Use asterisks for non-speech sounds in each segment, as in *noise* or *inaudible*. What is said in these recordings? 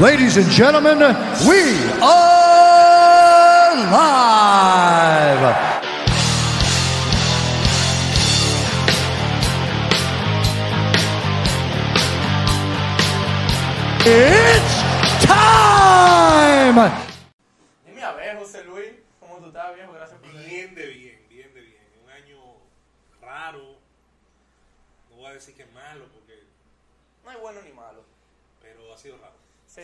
Ladies and gentlemen, we are live. It's time! Dime a ver, José Luis, ¿cómo tú estás, viejo? Gracias por venir. Bien de bien, bien de bien. Un año raro. No voy a decir que es malo, porque, No hay bueno ni malo. pero ha sido raro. Sí,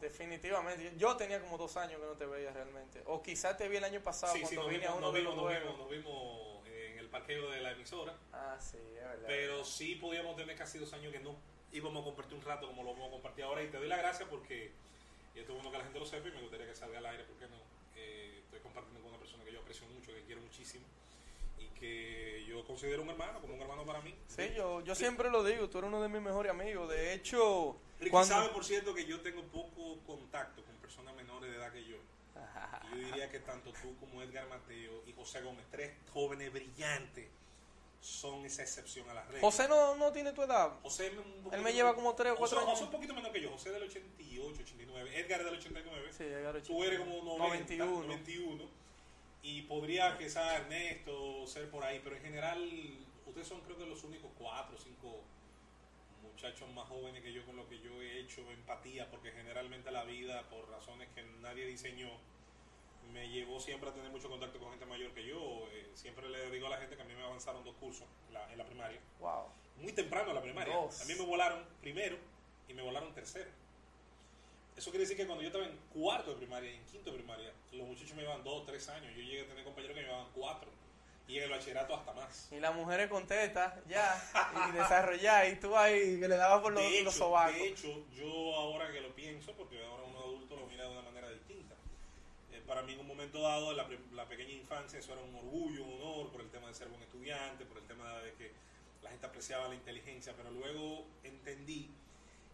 definitivamente. Yo tenía como dos años que no te veía realmente. O quizás te vi el año pasado Sí, sí, cuando nos vine a vimos, uno nos de vimos, los nos vimos, nos vimos en el parqueo de la emisora. Ah, sí, es verdad. Pero sí podíamos tener casi dos años que no íbamos a compartir un rato como lo vamos a compartir ahora. Y te doy la gracia porque, y esto es bueno que la gente lo sepa y me gustaría que salga al aire, ¿por qué no? Eh, estoy compartiendo con una persona que yo aprecio mucho, que quiero muchísimo y que yo considero un hermano, como un hermano para mí. Sí, yo, yo siempre lo digo, tú eres uno de mis mejores amigos. De hecho, Ricky sabe, por cierto, que yo tengo poco contacto con personas menores de edad que yo. Y *laughs* yo diría que tanto tú como Edgar Mateo y José Gómez, tres jóvenes brillantes, son esa excepción a las reglas. José no, no tiene tu edad. José me- un poquito- Él me lleva como tres o cuatro José- años. José un poquito menor que yo. José del 88, 89. Edgar es del 89. Sí, Edgar es Tú eres como 90, 91. 91. Y podría quizás Ernesto ser por ahí, pero en general ustedes son creo que los únicos cuatro o cinco muchachos más jóvenes que yo con lo que yo he hecho empatía, porque generalmente la vida, por razones que nadie diseñó, me llevó siempre a tener mucho contacto con gente mayor que yo. Eh, siempre le digo a la gente que a mí me avanzaron dos cursos en la, en la primaria Wow. muy temprano en la primaria. Dos. A mí me volaron primero y me volaron tercero. Eso quiere decir que cuando yo estaba en cuarto de primaria y en quinto de primaria, los muchachos me llevaban dos o tres años. Yo llegué a tener compañeros que me llevaban cuatro. Y en el bachillerato hasta más. Y las mujeres contestas, ya, y desarrollar, y tú ahí que le dabas por los, de, hecho, los sobacos. de hecho, yo ahora que lo pienso, porque ahora uno adulto lo mira de una manera distinta. Eh, para mí en un momento dado, en la, la pequeña infancia, eso era un orgullo, un honor por el tema de ser buen estudiante, por el tema de que la gente apreciaba la inteligencia, pero luego entendí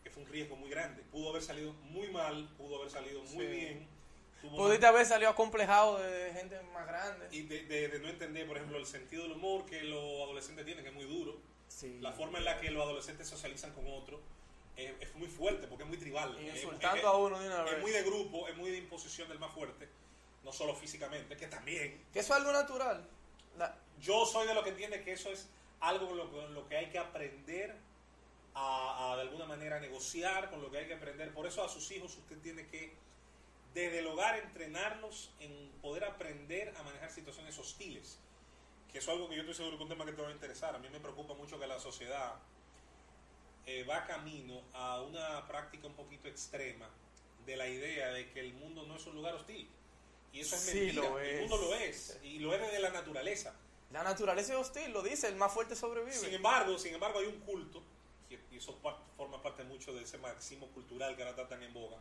que fue un riesgo muy grande. Pudo haber salido muy mal, pudo haber salido muy Sí. bien. Pudiste haber salido acomplejado de gente más grande. y de, de- de no entender, por ejemplo, el sentido del humor que los adolescentes tienen, que es muy duro. Sí. La forma en la que los adolescentes socializan con otros es, es muy fuerte porque es muy tribal. Y Es- insultando es- a uno de una Es vez. muy de grupo, es muy de imposición del más fuerte, no solo físicamente, que también. Que eso es algo natural. La- Yo soy de lo que entiende que eso es algo con lo, con lo que hay que aprender a, a, de alguna manera negociar, con lo que hay que aprender. Por eso a sus hijos usted tiene que desde el hogar entrenarlos en poder aprender a manejar situaciones hostiles. Que eso es algo que yo estoy seguro que es un tema que te va a interesar. A mí me preocupa mucho que la sociedad eh, va camino a una práctica un poquito extrema de la idea de que el mundo no es un lugar hostil. Y eso es Sí, mentira. lo El es. mundo lo es. Y lo es desde la naturaleza. La naturaleza es hostil, lo dice, el más fuerte sobrevive. Sin embargo, sin embargo, hay un culto, y eso forma parte mucho de ese marxismo cultural que ahora está tan en boga.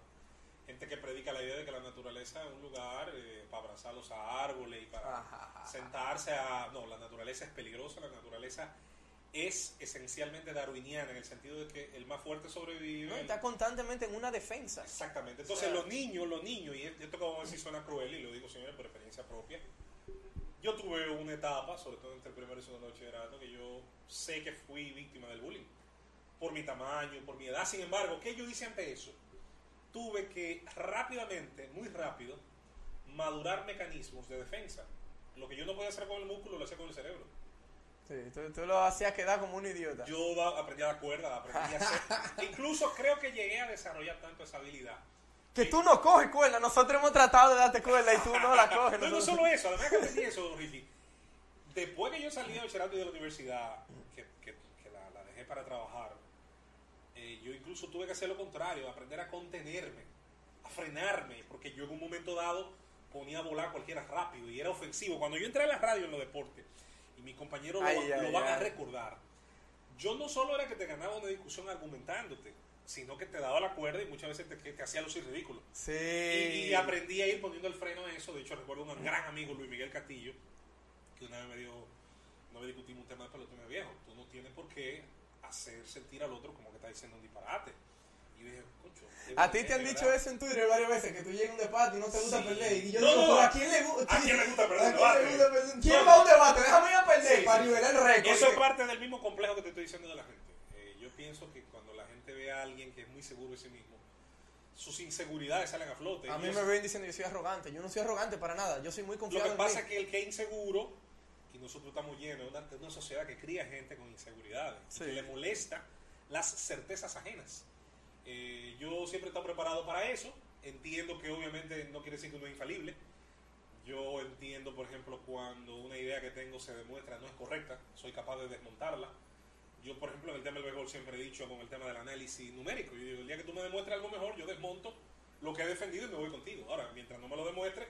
Gente que predica la idea de que la naturaleza es un lugar eh, para abrazar los árboles y para Ajá. sentarse a... No, la naturaleza es peligrosa, la naturaleza es esencialmente darwiniana en el sentido de que el más fuerte sobrevive. No, está constantemente en una defensa. Exactamente. Entonces O sea- los niños, los niños, y esto que vamos a decir suena cruel y lo digo señores por experiencia propia. Yo tuve una etapa, sobre todo entre el primero y segundo bachillerato, que yo sé que fui víctima del bullying. Por mi tamaño, por mi edad. Sin embargo, ¿qué yo hice ante eso? Tuve que rápidamente, muy rápido, madurar mecanismos de defensa. Lo que yo no podía hacer con el músculo, lo hacía con el cerebro. Sí, tú, tú lo hacías quedar como un idiota. Yo da- aprendí a dar cuerda, aprendí a hacer... *laughs* Incluso creo que llegué a desarrollar tanto esa habilidad que tú no coges cuerda, nosotros hemos tratado de darte cuerda y tú no la coges. No, no solo eso, además que aprendí eso, Ricky. Después que yo salí del bachillerato y de la universidad, que, que- que la, la dejé para trabajar, eh, yo incluso tuve que hacer lo contrario, aprender a contenerme, a frenarme, porque yo en un momento dado ponía a volar cualquiera rápido y era ofensivo. Cuando yo entré a la radio en los deportes, y mis compañeros lo, Ay, lo ay, van a recordar, yo no solo era que te ganaba una discusión argumentándote, sino que te daba la cuerda y muchas veces te, te hacía lucir ridículo. Sí. Y, y aprendí a ir poniendo el freno a eso. De hecho, recuerdo un gran amigo, Luis Miguel Castillo, que una vez me dijo, una vez discutimos un tema de pelotón viejo, tú no tienes por qué hacer sentir al otro como que está diciendo un disparate. Y yo dije, A ti te han dicho verdad. eso en Twitter varias veces, que tú llegas a un debate y no te gusta Sí. perder. Y yo No, digo, no. ¿pero a quién le gusta? ¿A quién le gusta perder *laughs* ¿A un quién le debate? gusta perder? ¿Quién No, va a un debate? Déjame ir a perder Sí, para sí. nivelar el récord. Eso es parte del mismo complejo que te estoy diciendo de la gente. Eh, yo pienso que cuando la gente ve a alguien que es muy seguro de sí mismo, sus inseguridades salen a flote. A mí me ven diciendo que yo soy arrogante. Yo no soy arrogante para nada. Yo soy muy Lo confiado que en pasa mí. es que el que es inseguro, y nosotros estamos llenos de una, de una sociedad que cría gente con inseguridades, Sí. que le molesta las certezas ajenas. Eh, yo siempre he estado preparado para eso. Entiendo que obviamente no quiere decir que uno es infalible. Yo entiendo, por ejemplo, cuando una idea que tengo se demuestra no es correcta, soy capaz de desmontarla. Yo, por ejemplo, en el tema del béisbol siempre he dicho con el tema del análisis numérico. Yo digo, el día que tú me demuestres algo mejor, yo desmonto lo que he defendido y me voy contigo. Ahora, mientras no me lo demuestre,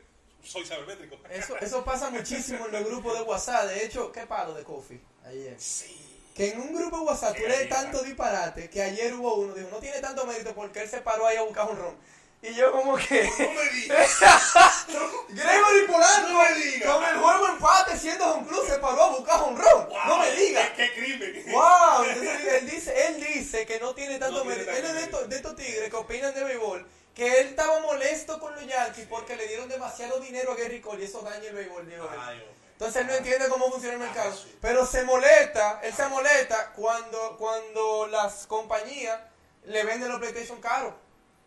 soy sabermétrico. Eso, eso pasa muchísimo en los grupos de WhatsApp. De hecho, ¿qué palo de coffee? Ayer. Sí. Que en un grupo de WhatsApp tú lees tanto disparate que ayer hubo uno dijo, no tiene tanto mérito porque él se paró ahí a buscar un ron. Y yo como que... No me digas. *laughs* Gregory Polanco, No me digas. con el juego empate siendo un club, se paró a buscar un ron. No me digas. Qué, qué crimen. Wow, entonces él dice, él dice que no tiene tanto No tiene mérito. tanto Él es de estos, de estos tigres que opinan de béisbol, que él estaba molesto con los Yankees porque le dieron demasiado dinero a Gary Cole y eso daña el béisbol, él. Entonces él no entiende cómo funciona el Ah, mercado. Pero se molesta, él se molesta cuando, cuando las compañías le venden los PlayStation caros.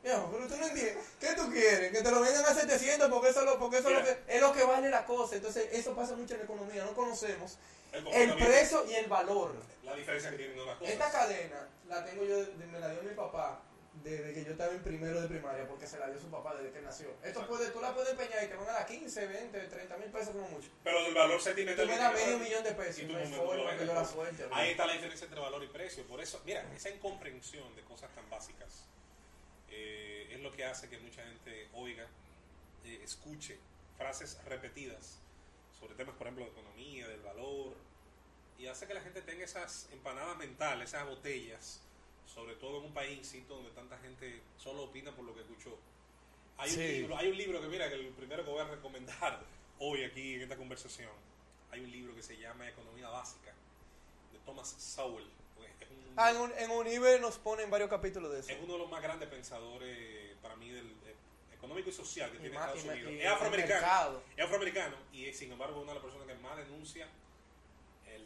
Viejo, pero tú no entiendes. ¿Qué tú quieres? Que te lo vendan a 700 porque eso, es lo- porque eso es, lo que, es lo que vale la cosa. Entonces eso pasa mucho en la economía. No conocemos El el precio y el valor. La diferencia que tienen unas cosas. Esta cadena la tengo yo, me la dio mi papá desde que yo estaba en primero de primaria, porque se la dio su papá desde que nació. Esto puede, tú la puedes empeñar y te van a dar 15, 20, 30 mil pesos como mucho. Pero el valor Tú sentimental. me que das medio millón de pesos. y tú No hay me forma que yo la suelte. Ahí está la diferencia entre valor y precio. Por eso, mira, esa incomprensión de cosas tan básicas eh, es lo que hace que mucha gente oiga, eh, escuche frases repetidas sobre temas, por ejemplo, de economía, del valor, y hace que la gente tenga esas empanadas mentales, esas botellas, sobre todo en un país, insisto, donde tanta gente solo opina por lo que escuchó. Hay, un Sí. libro, hay un libro que, mira, que el primero que voy a recomendar *laughs* hoy aquí en esta conversación, hay un libro que se llama Economía Básica, de Thomas Sowell. Un- Ah, en, un, en Univer nos ponen varios capítulos de eso. es uno de los más grandes pensadores, para mí, del eh, económico y social que Y tiene más- Estados y Unidos. y es afroamericano. Es afroamericano y es, sin embargo, una de las personas que más denuncia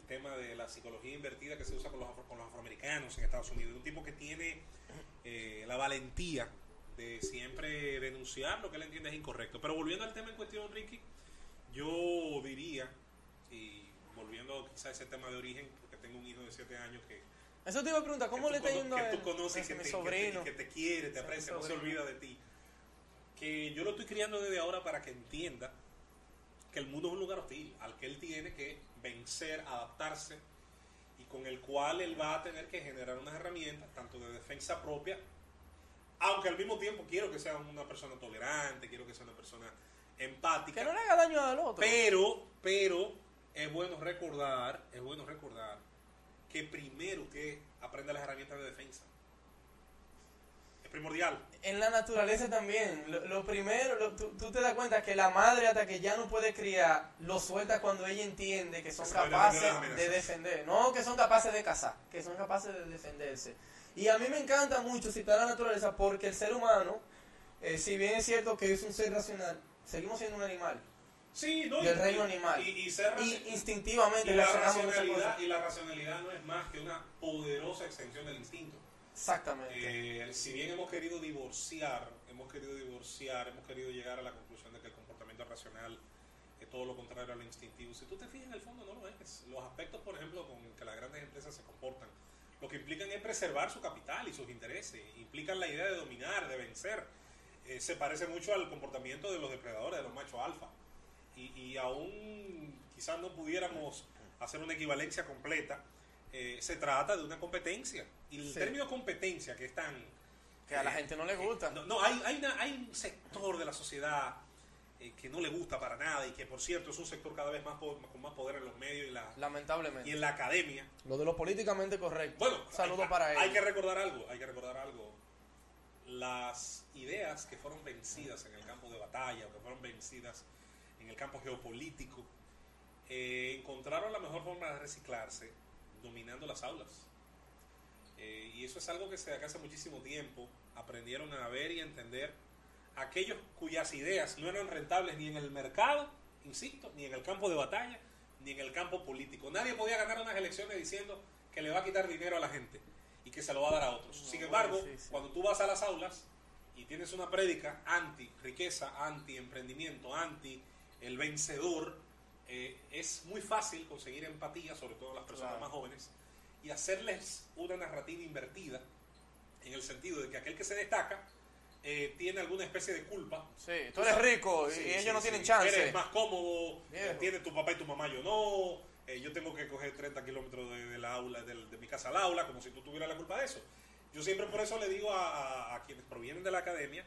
tema de la psicología invertida que se usa con los, afro- con los afroamericanos en Estados Unidos. Un tipo que tiene eh, la valentía de siempre denunciar lo que él entiende es incorrecto. Pero volviendo al tema en cuestión, Ricky, yo diría, y volviendo quizá a ese tema de origen, porque tengo un hijo de 7 años que, Eso te iba a preguntar, ¿cómo le está yendo a que tú conoces, Ese que que que te quiere, te aprecia, no se olvida de ti. Que yo lo estoy criando desde ahora para que entienda que el mundo es un lugar hostil al que él tiene que vencer, adaptarse y con el cual él va a tener que generar unas herramientas, tanto de defensa propia, aunque al mismo tiempo quiero que sea una persona tolerante, quiero que sea una persona empática. Que no le haga daño al otro. Pero, pero es bueno recordar, es bueno recordar que primero usted aprenda las herramientas de defensa. Primordial. En la naturaleza también. Lo, lo primero, lo- tú, tú te das cuenta que la madre hasta que ya no puede criar, lo suelta cuando ella entiende que son capaces de defender. No que son capaces de cazar, que son capaces de defenderse. Y a mí me encanta mucho citar la naturaleza porque el ser humano, eh, si bien es cierto que es un ser racional, seguimos siendo un animal. Sí, ¿no? Del Y- reino animal. Y, y ser Y instintivamente y la racionalidad, y la racionalidad no es más que una poderosa extensión del instinto. Exactamente. Eh, si bien hemos querido divorciar, hemos querido divorciar, hemos querido llegar a la conclusión de que el comportamiento racional es todo lo contrario a lo instintivo. Si tú te fijas en el fondo, no lo es. Los aspectos, por ejemplo, con que las grandes empresas se comportan, lo que implican es preservar su capital y sus intereses, implican la idea de dominar, de vencer. Eh, se parece mucho al comportamiento de los depredadores, de los machos alfa. Y, y aún quizás no pudiéramos hacer una equivalencia completa, eh, se trata de una competencia. Y el Sí. término competencia, que es tan... Que a la eh, gente no le gusta. No, no, hay, hay, una- hay un sector de la sociedad eh, que no le gusta para nada y que, por cierto, es un sector cada vez más con más poder en los medios y, la, Lamentablemente. y en la academia. Lo de lo políticamente correcto. Bueno, saludo hay, para hay ellos. que recordar algo, hay que recordar algo. Las ideas que fueron vencidas en el campo de batalla o que fueron vencidas en el campo geopolítico eh, encontraron la mejor forma de reciclarse dominando las aulas. Eh, y eso es algo que se acá hace muchísimo tiempo aprendieron a ver y a entender aquellos cuyas ideas no eran rentables ni en el mercado, insisto, ni en el campo de batalla, ni en el campo político. Nadie podía ganar unas elecciones diciendo que le va a quitar dinero a la gente y que se lo va a dar a otros. No, Sin embargo, sí, sí. cuando tú vas a las aulas y tienes una prédica anti riqueza, anti emprendimiento, anti el vencedor, eh, es muy fácil conseguir empatía, sobre todo las personas Claro. más jóvenes, y hacerles una narrativa invertida, en el sentido de que aquel que se destaca eh, tiene alguna especie de culpa. Sí, tú eres rico y Sí, ellos sí, no sí. tienen chance. Eres más cómodo, eh, tiene tu papá y tu mamá, yo no. eh, yo tengo que coger 30 kilómetros de, de la aula, del- de, mi casa al aula, como si tú tuvieras la culpa de eso. Yo siempre por eso le digo a, a- a quienes provienen de la academia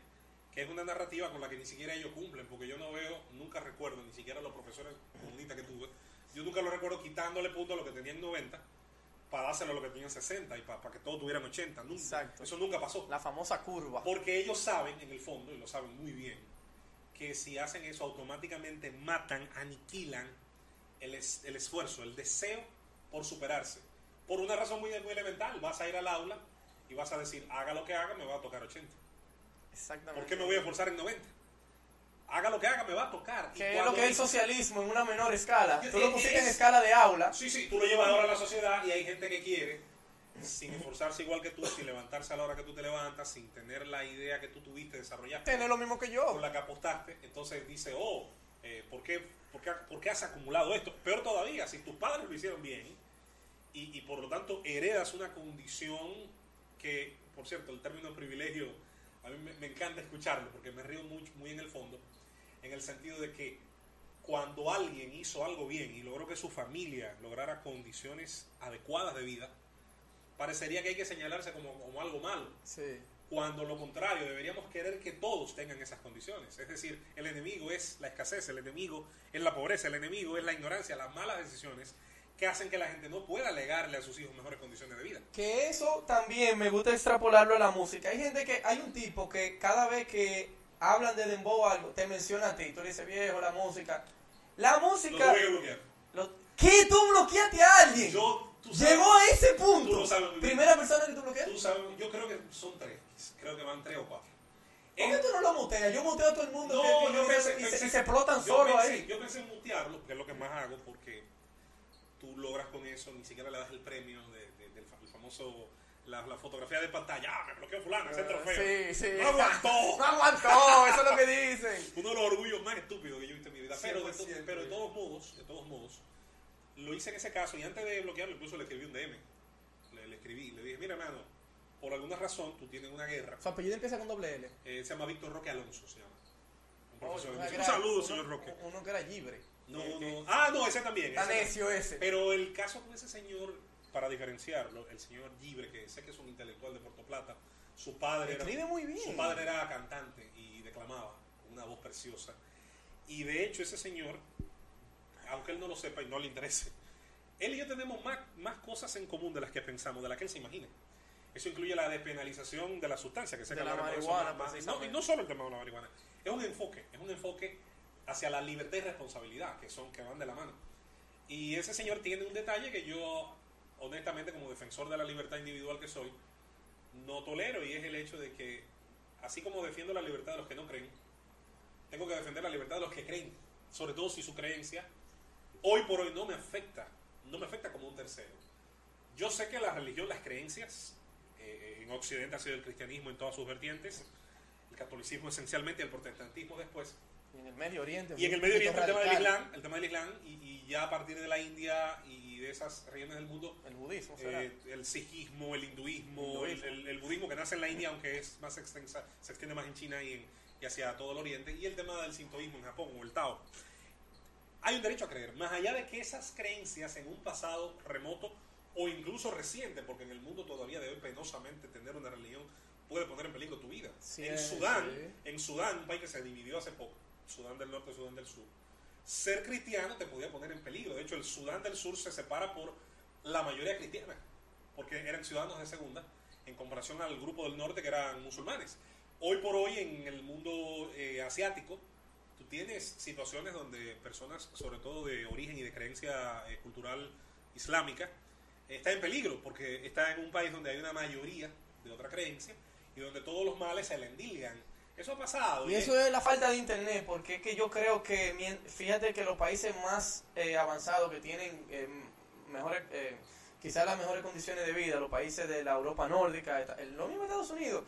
que es una narrativa con la que ni siquiera ellos cumplen, porque yo no veo, nunca recuerdo, ni siquiera los profesores comunistas que tuve, yo nunca lo recuerdo quitándole puntos a lo que tenían 90 para dárselo a lo que tenían 60 y para, que todos tuvieran 80. Nunca. Exacto. Eso nunca pasó. La famosa curva. Porque ellos saben, en el fondo, y lo saben muy bien, que si hacen eso automáticamente matan, aniquilan el, es- el esfuerzo, el deseo por superarse. Por una razón muy, muy elemental, vas a ir al aula y vas a decir, haga lo que haga, me va a tocar 80. Exactamente. ¿Por qué me voy a esforzar en 90? Haga lo que haga, me va a tocar. Que es lo que es el socialismo en una menor escala. Tú lo es- pusiste en es- escala de aula. Sí, sí, tú lo llevas ahora a la sociedad y hay gente que quiere, sin esforzarse igual que tú, sin levantarse a la hora que tú te levantas, sin tener la idea que tú tuviste, desarrollaste. Tener lo mismo que yo. por la que apostaste, entonces dice, oh, eh, ¿por, qué, por, qué, por qué has acumulado esto? Peor todavía, si tus padres lo hicieron bien y, y por lo tanto heredas una condición que, por cierto, el término privilegio, a mí me, me encanta escucharlo porque me río mucho, muy en el fondo, en el sentido de que cuando alguien hizo algo bien y logró que su familia lograra condiciones adecuadas de vida, parecería que hay que señalarse como, como algo malo Sí. cuando lo contrario, deberíamos querer que todos tengan esas condiciones. Es decir, el enemigo es la escasez, el enemigo es la pobreza, el enemigo es la ignorancia, las malas decisiones que hacen que la gente no pueda legarle a sus hijos mejores condiciones de vida. Que eso también me gusta extrapolarlo a la música. Hay gente que, hay un tipo que cada vez que hablan de dembow o algo, te menciona a ti. Tú le dices, viejo, la música. La música... lo- ¿Qué? ¿Tú bloqueaste a alguien? Yo, tú sabes- Llegó a ese Tú punto. lo sabes. Primera persona que tú bloqueaste. tú sabes, yo creo que son tres, creo que van tres o cuatro. ¿Por qué tú no lo muteas? Yo muteo a todo el mundo No, que- que yo pensé, y, se, pensé- y se explotan solo pensé- ahí. Yo pensé en mutearlo, que es lo que más hago, porque tú logras con eso, ni siquiera le das el premio de- de- del fa- el famoso, la, la fotografía de pantalla, ah, me bloqueó fulano, ese trofeo. Sí, sí. No aguantó. *laughs* No aguantó, eso es lo que dicen. *laughs* Uno de los orgullos más estúpidos que yo he visto en mi vida. Pero de, to- 100%, pero de todos modos, de todos modos, lo hice en ese caso y antes de bloquearlo incluso le escribí un DM. Le, le escribí, le dije, mira hermano, por alguna razón tú tienes una guerra. Su apellido empieza con doble L. Eh, se llama Víctor Roque Alonso, se llama. Un profesor. Un saludo, uno- señor Roque. Uno que era libre. No, que- no. Ah, no, ese también. También. necio ese. Pero el caso con ese señor, para diferenciarlo, el señor Gibre, que sé que es un intelectual de Puerto Plata, su padre era, Escribe muy bien. su padre era cantante y declamaba una voz preciosa. Y de hecho ese señor, aunque él no lo sepa y no le interese, él y yo tenemos más, más cosas en común de las que pensamos, de las que él se imagina. Eso incluye la despenalización de la sustancia, que sé De la marihuana, más- más- no, y no solo el tema de la marihuana, es un enfoque, es un enfoque hacia la libertad y responsabilidad, que son que van de la mano. Y ese señor tiene un detalle que yo, honestamente, como defensor de la libertad individual que soy, no tolero y es el hecho de que, así como defiendo la libertad de los que no creen, tengo que defender la libertad de los que creen, sobre todo si su creencia hoy por hoy no me afecta, no me afecta como un tercero. Yo sé que la religión, las creencias, eh, en Occidente ha sido el cristianismo en todas sus vertientes, el catolicismo esencialmente, el protestantismo después, Y en el Medio Oriente. y en el Medio Oriente el tema del. Islam, el tema del Islam, y, y ya a partir de la India y de esas regiones del mundo, El budismo, será. eh, el sijismo, el hinduismo, Hinduismo. El, el- el budismo que nace en la India, aunque es más extensa, se extiende más en China y, en- y hacia todo el Oriente, y el tema del sintoísmo en Japón o el Tao. Hay un derecho a creer, más allá de que esas creencias en un pasado remoto o incluso reciente, porque en el mundo todavía de hoy penosamente tener una religión puede poner en peligro tu vida. Sí, en Sudán, sí. en Sudán, un país que se dividió hace poco, Sudán del Norte Sudán del Sur, ser cristiano te podía poner en peligro. De hecho, el Sudán del Sur se separa por la mayoría cristiana, porque eran ciudadanos de segunda, en comparación al grupo del norte que eran musulmanes. Hoy por hoy en el mundo eh, asiático, tú tienes situaciones donde personas, sobre todo de origen y de creencia eh, cultural islámica, está en peligro, porque está en un país donde hay una mayoría de otra creencia y donde todos los males se le endilgan. Eso ha pasado. Y eso es la falta de internet, porque es que yo creo que, fíjate que los países más eh, avanzados que tienen eh, mejores, eh, quizás las mejores condiciones de vida, los países de la Europa nórdica, lo mismo Estados Unidos,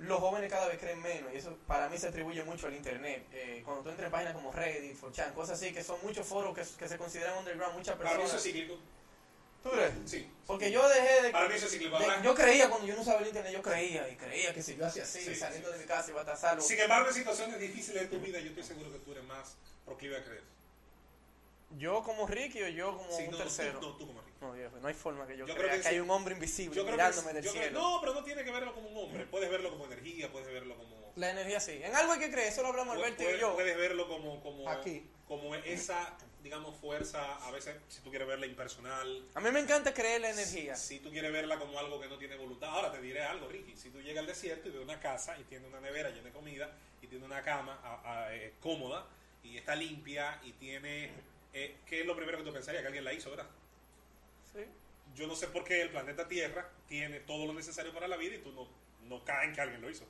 los jóvenes cada vez creen menos y eso para mí se atribuye mucho al internet. Eh, cuando tú entras en páginas como Reddit, 4chan, cosas así, que son muchos foros que, que se consideran underground, muchas eso personas. ¿Tú crees? Sí. Porque yo dejé de... Para mí eso es de- yo creía cuando yo no sabía el internet, yo creía y creía que si yo hacía así, Sí, saliendo sí, de mi casa iba a estar salvo. Sin embargo, en situaciones difíciles de tu vida, yo estoy seguro que tú eres más proclive a creer. Yo como Ricky o yo como Sí, un no, tercero. Tú, no, tú como Ricky. No, viejo, no hay forma que yo, Yo crea creo que, que hay un hombre invisible Yo creo mirándome es- del yo creo- cielo. no, pero no tiene que verlo como un hombre. Puedes verlo como energía, puedes verlo como. La energía sí. En algo hay que creer, eso lo hablamos Alberto y yo. puedes verlo como, como, Aquí. como esa, digamos, fuerza, a veces, si tú quieres verla impersonal. A mí me encanta creer la energía. Si tú quieres verla como algo que no tiene voluntad. Ahora te diré algo, Ricky. Si tú llegas al desierto y ves una casa y tiene una nevera llena de comida y tiene una cama a- a- eh, cómoda y está limpia y tiene. eh, ¿Qué es lo primero que tú pensarías? Que alguien la hizo, ¿verdad? Sí. Yo no sé por qué el planeta Tierra tiene todo lo necesario para la vida y tú no, no caes en que alguien lo hizo.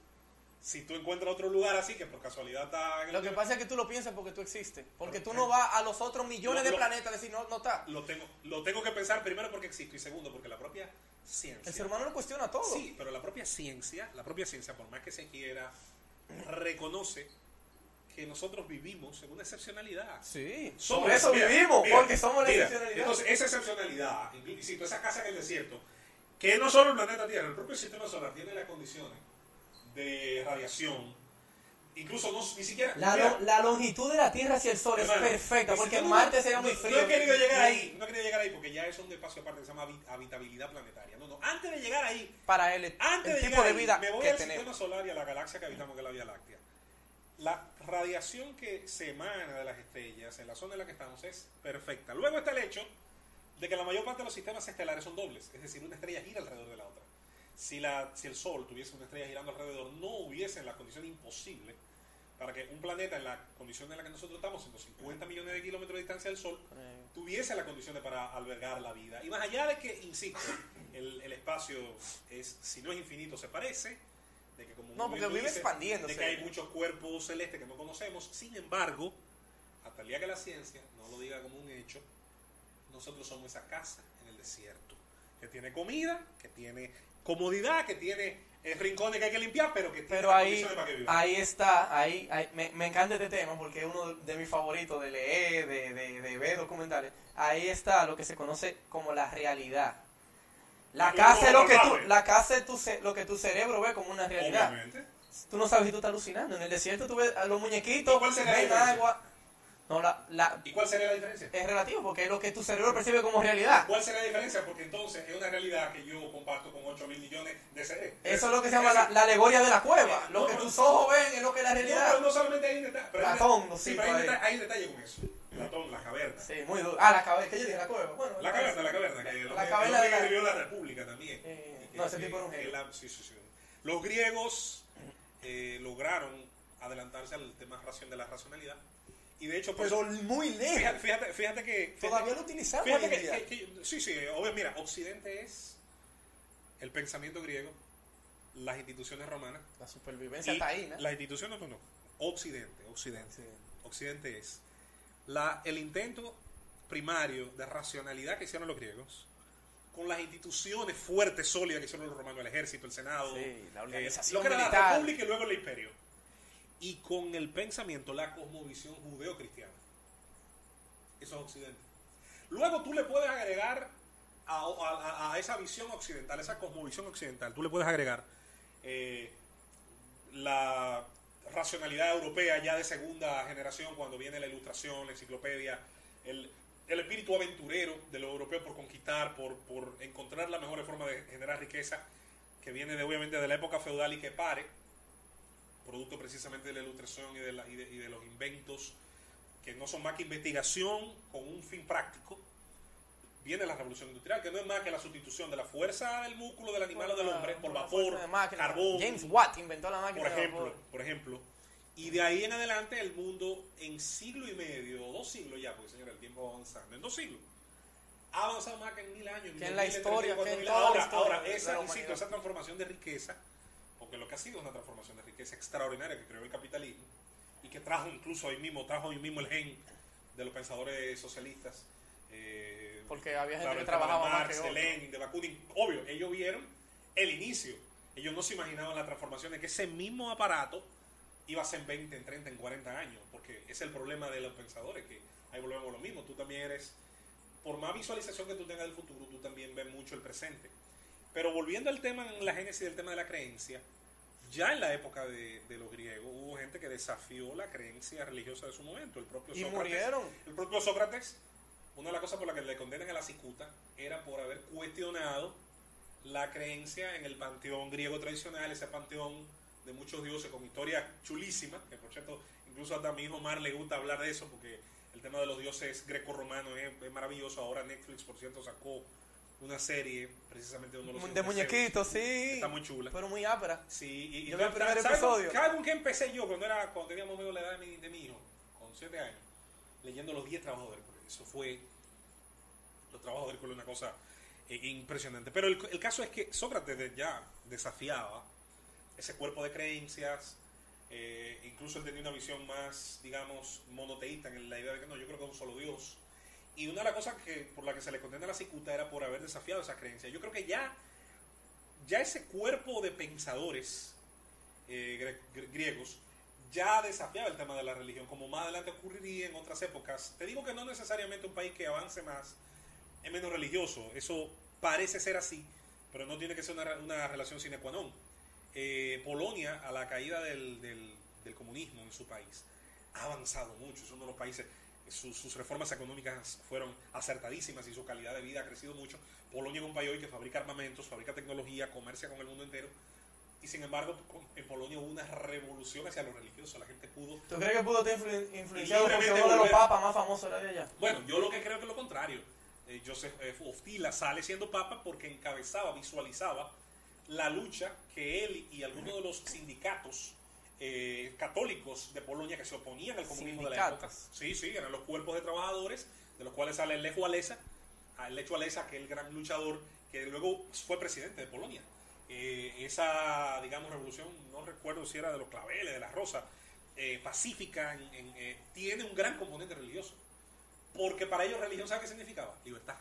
Si tú encuentras otro lugar así que por casualidad está en Lo que universo, pasa es que tú lo piensas porque tú existes. Porque tú no vas a los otros millones Lo- de planetas a decir, no, no está. lo tengo, lo tengo que pensar primero porque existo y segundo porque la propia ciencia. El ser humano lo cuestiona todo. Sí, pero la propia ciencia, la propia ciencia, por más que se quiera, reconoce que nosotros vivimos en una excepcionalidad. Sí. Somos- Por eso mira, vivimos, mira, porque somos la mira, excepcionalidad. Entonces, esa excepcionalidad, insisto, esa casa en el desierto, que no solo el planeta Tierra, el propio sistema solar tiene las condiciones de radiación, incluso no, ni siquiera... la, lo- la longitud de la Tierra hacia el Sol hermano, es perfecta, porque Marte sería muy frío. No he querido llegar ahí, no he querido llegar ahí porque ya es un espacio aparte que se llama habit- habitabilidad planetaria. No, no, antes de llegar ahí, Para el, antes el de tipo llegar de ahí, vida me voy que al tenemos. sistema solar y a la galaxia que habitamos, que es la Vía Láctea. La radiación que se emana de las estrellas en la zona en la que estamos es perfecta. Luego está el hecho de que la mayor parte de los sistemas estelares son dobles, es decir, una estrella gira alrededor de la otra. Si, la, si el Sol tuviese una estrella girando alrededor, no hubiesen las condiciones imposibles para que un planeta en la condición en la que nosotros estamos, en los 50 millones de kilómetros de distancia del Sol, tuviese las condiciones para albergar la vida. Y más allá de que, insisto, el, el espacio es, si no es infinito, se parece, de que como No, porque vive expandiéndose. de que hay muchos cuerpos celestes que no conocemos. Sin embargo, hasta el día que la ciencia no lo diga como un hecho, nosotros somos esa casa en el desierto, que tiene comida, que tiene comodidad, que tiene eh, rincones que hay que limpiar, pero que tiene Pero ahí, para que viva. ahí está, ahí, ahí- me, me encanta este tema porque es uno de mis favoritos de leer, de, de, de ver documentales. Ahí está lo que se conoce como la realidad. La casa es lo que tú, la casa es tu, lo que tu cerebro ve como una realidad. Obviamente. Tú no sabes si tú estás alucinando. En el desierto tú ves a los muñequitos, ¿Y cuál sería la ven agua. No, la, la, ¿Y cuál sería la diferencia? es relativo porque es lo que tu cerebro percibe como realidad. ¿Cuál será la diferencia? Porque entonces es una realidad que yo comparto con 8 mil millones de seres. Eso es lo que se llama la, la alegoría de la cueva. Lo que tus ojos ven es lo que es la No, realidad. pero no solamente hay un detalle. Platón, sí, cinco pero hay, ahí. deta- hay detalle con eso. Platón, la caverna. Sí, muy duro. Ah, la caverna, que yo dije la cueva. Bueno, La caverna, la caverna. Que La que- caverna lo de que la- escribió la República también. Eh, que- no, ese que- tipo era un que genio. sí, sí, sí. Los griegos eh, lograron adelantarse al tema de la racionalidad. Y de hecho, pues, Pero muy lejos. fíjate, fíjate, que... fíjate- Todavía lo utilizamos Fíjate que- que- que- sí, sí, obvio, mira, Occidente es el pensamiento griego, las instituciones romanas. La supervivencia está ahí, ¿no? Las instituciones, no, no. Occidente, Occidente. Sí. Occidente es la, el intento primario de racionalidad que hicieron los griegos con las instituciones fuertes, sólidas que hicieron los romanos, el ejército, el senado, Sí, la eh, organización lo que era la república y luego el imperio. Y con el pensamiento, la cosmovisión judeo-cristiana. Eso es Occidente. Luego tú le puedes agregar a, esa visión occidental, esa cosmovisión occidental, tú le puedes agregar eh, la racionalidad europea ya de segunda generación, cuando viene la ilustración, la enciclopedia, el, el espíritu aventurero de los europeos por conquistar, por, por encontrar la mejor forma de generar riqueza, que viene de, obviamente de la época feudal y que pare, producto precisamente de la ilustración y de, la- y de- y de los inventos que no son más que investigación con un fin práctico, viene la revolución industrial, que no es más que la sustitución de la fuerza del músculo del animal o del hombre por vapor, carbón, James Watt inventó la máquina por de ejemplo, vapor. por ejemplo. Y de ahí en adelante el mundo en siglo y medio, o dos siglos ya, porque señor, el tiempo va avanzando, en dos siglos, ha avanzado más que en mil años. Que en la historia, 34 que en mil. toda la ahora, historia ahora insisto, esa transformación de riqueza, porque lo que ha sido es una transformación de riqueza extraordinaria que creó el capitalismo y que trajo incluso ahí mismo, trajo ahí mismo el gen de los pensadores socialistas. eh, Porque había gente que de trabajaba más Marx, que de. Lenin, de Bakunin. Obvio, ellos vieron el inicio. ellos no se imaginaban la transformación de que ese mismo aparato iba a ser en 20, en 30, en 40 años, porque es el problema de los pensadores, que ahí volvemos a lo mismo, tú también eres, por más visualización que tú tengas del futuro, tú también ves mucho el presente. Pero volviendo al tema, en la génesis del tema de la creencia, ya en la época de, de los griegos hubo gente que desafió la creencia religiosa de su momento, el propio Y Sócrates. murieron. El propio Sócrates, una de las cosas por las que le condenan a la cicuta era por haber cuestionado la creencia en el panteón griego tradicional, ese panteón de muchos dioses con historias chulísimas, que por cierto, incluso hasta a mi hijo Mar le gusta hablar de eso, porque el tema de los dioses greco-romanos es, es maravilloso. Ahora Netflix, por cierto, sacó una serie precisamente de uno de los De muñequitos, sí. Está muy chula. Pero muy ápera. Sí, y, y Yo vi el primer ¿sabes con- episodio. ¿Sabes con qué empecé yo cuando era cuando teníamos medio la edad de mi, de mi hijo? Con 7 años. Leyendo los 10 trabajos de Hércules. Eso fue. Los trabajos de Hércules, una cosa eh, impresionante. Pero el, el caso es que Sócrates ya desafiaba ese cuerpo de creencias. eh, incluso él tenía una visión más, digamos, monoteísta en la idea de que no, yo creo que es un solo Dios. Y una de las cosas que, por la que se le condena a la cicuta era por haber desafiado esa creencia. Yo creo que ya ya ese cuerpo de pensadores eh, griegos ya desafiaba el tema de la religión, como más adelante ocurriría en otras épocas. Te digo que no necesariamente un país que avance más es menos religioso, eso parece ser así, pero no tiene que ser una, una relación sine qua non. Eh, Polonia, a la caída del, del- del comunismo en su país, ha avanzado mucho, es uno de los países, sus, sus reformas económicas fueron acertadísimas y su calidad de vida ha crecido mucho. Polonia es un país hoy que fabrica armamentos, fabrica tecnología, comercia con el mundo entero. Y sin embargo, en Polonia hubo una revolución hacia lo religioso. La gente pudo. ¿Tú crees que pudo estar influ- influenciado libremente uno de los papas más famosos era de allá? Bueno, yo lo que creo que es lo contrario. Eh, Joseph eh, Oftila sale siendo papa porque encabezaba, visualizaba la lucha que él y algunos de los sindicatos eh, católicos de Polonia que se oponían al comunismo de la época. Sí, sí, eran los cuerpos de trabajadores, de los cuales sale el Lech Walesa, a Lech Walesa, que es el gran luchador que luego fue presidente de Polonia. Eh, esa, digamos, revolución, no recuerdo si era de los claveles, de la rosa, eh, pacífica, en- en, tiene un gran componente religioso. Porque para ellos religión, ¿sabe qué significaba? Libertad.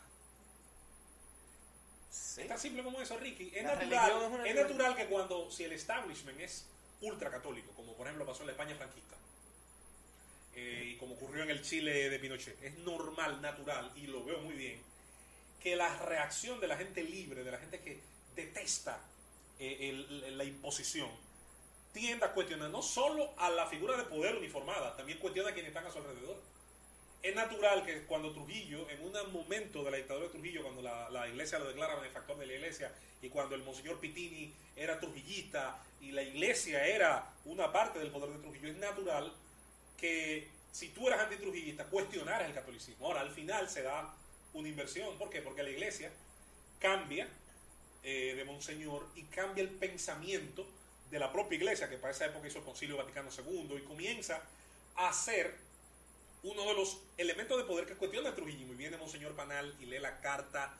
Sí. Es tan simple como eso, Ricky. Es La natural, es es natural que cuando, si el establishment es ultracatólico, como por ejemplo pasó en la España franquista, eh, y como ocurrió en el Chile de Pinochet, es normal, natural, y lo veo muy bien, que la reacción de la gente libre, de la gente que detesta eh, el- la imposición, tienda a cuestionar no solo a la figura de poder uniformada, también cuestiona a quienes están a su alrededor. Es natural que cuando Trujillo, en un momento de la dictadura de Trujillo, cuando la, la iglesia lo declara benefactor de la iglesia, y cuando el monseñor Pitini era trujillista y la iglesia era una parte del poder de Trujillo, es natural que si tú eras antitrujillista, cuestionaras el catolicismo. Ahora, al final se da una inversión. ¿Por qué? Porque la iglesia cambia eh, de monseñor y cambia el pensamiento de la propia iglesia, que para esa época hizo el Concilio Vaticano II, y comienza a ser uno de los elementos de poder que cuestiona el trujillismo. Y viene Monseñor Panal y lee la carta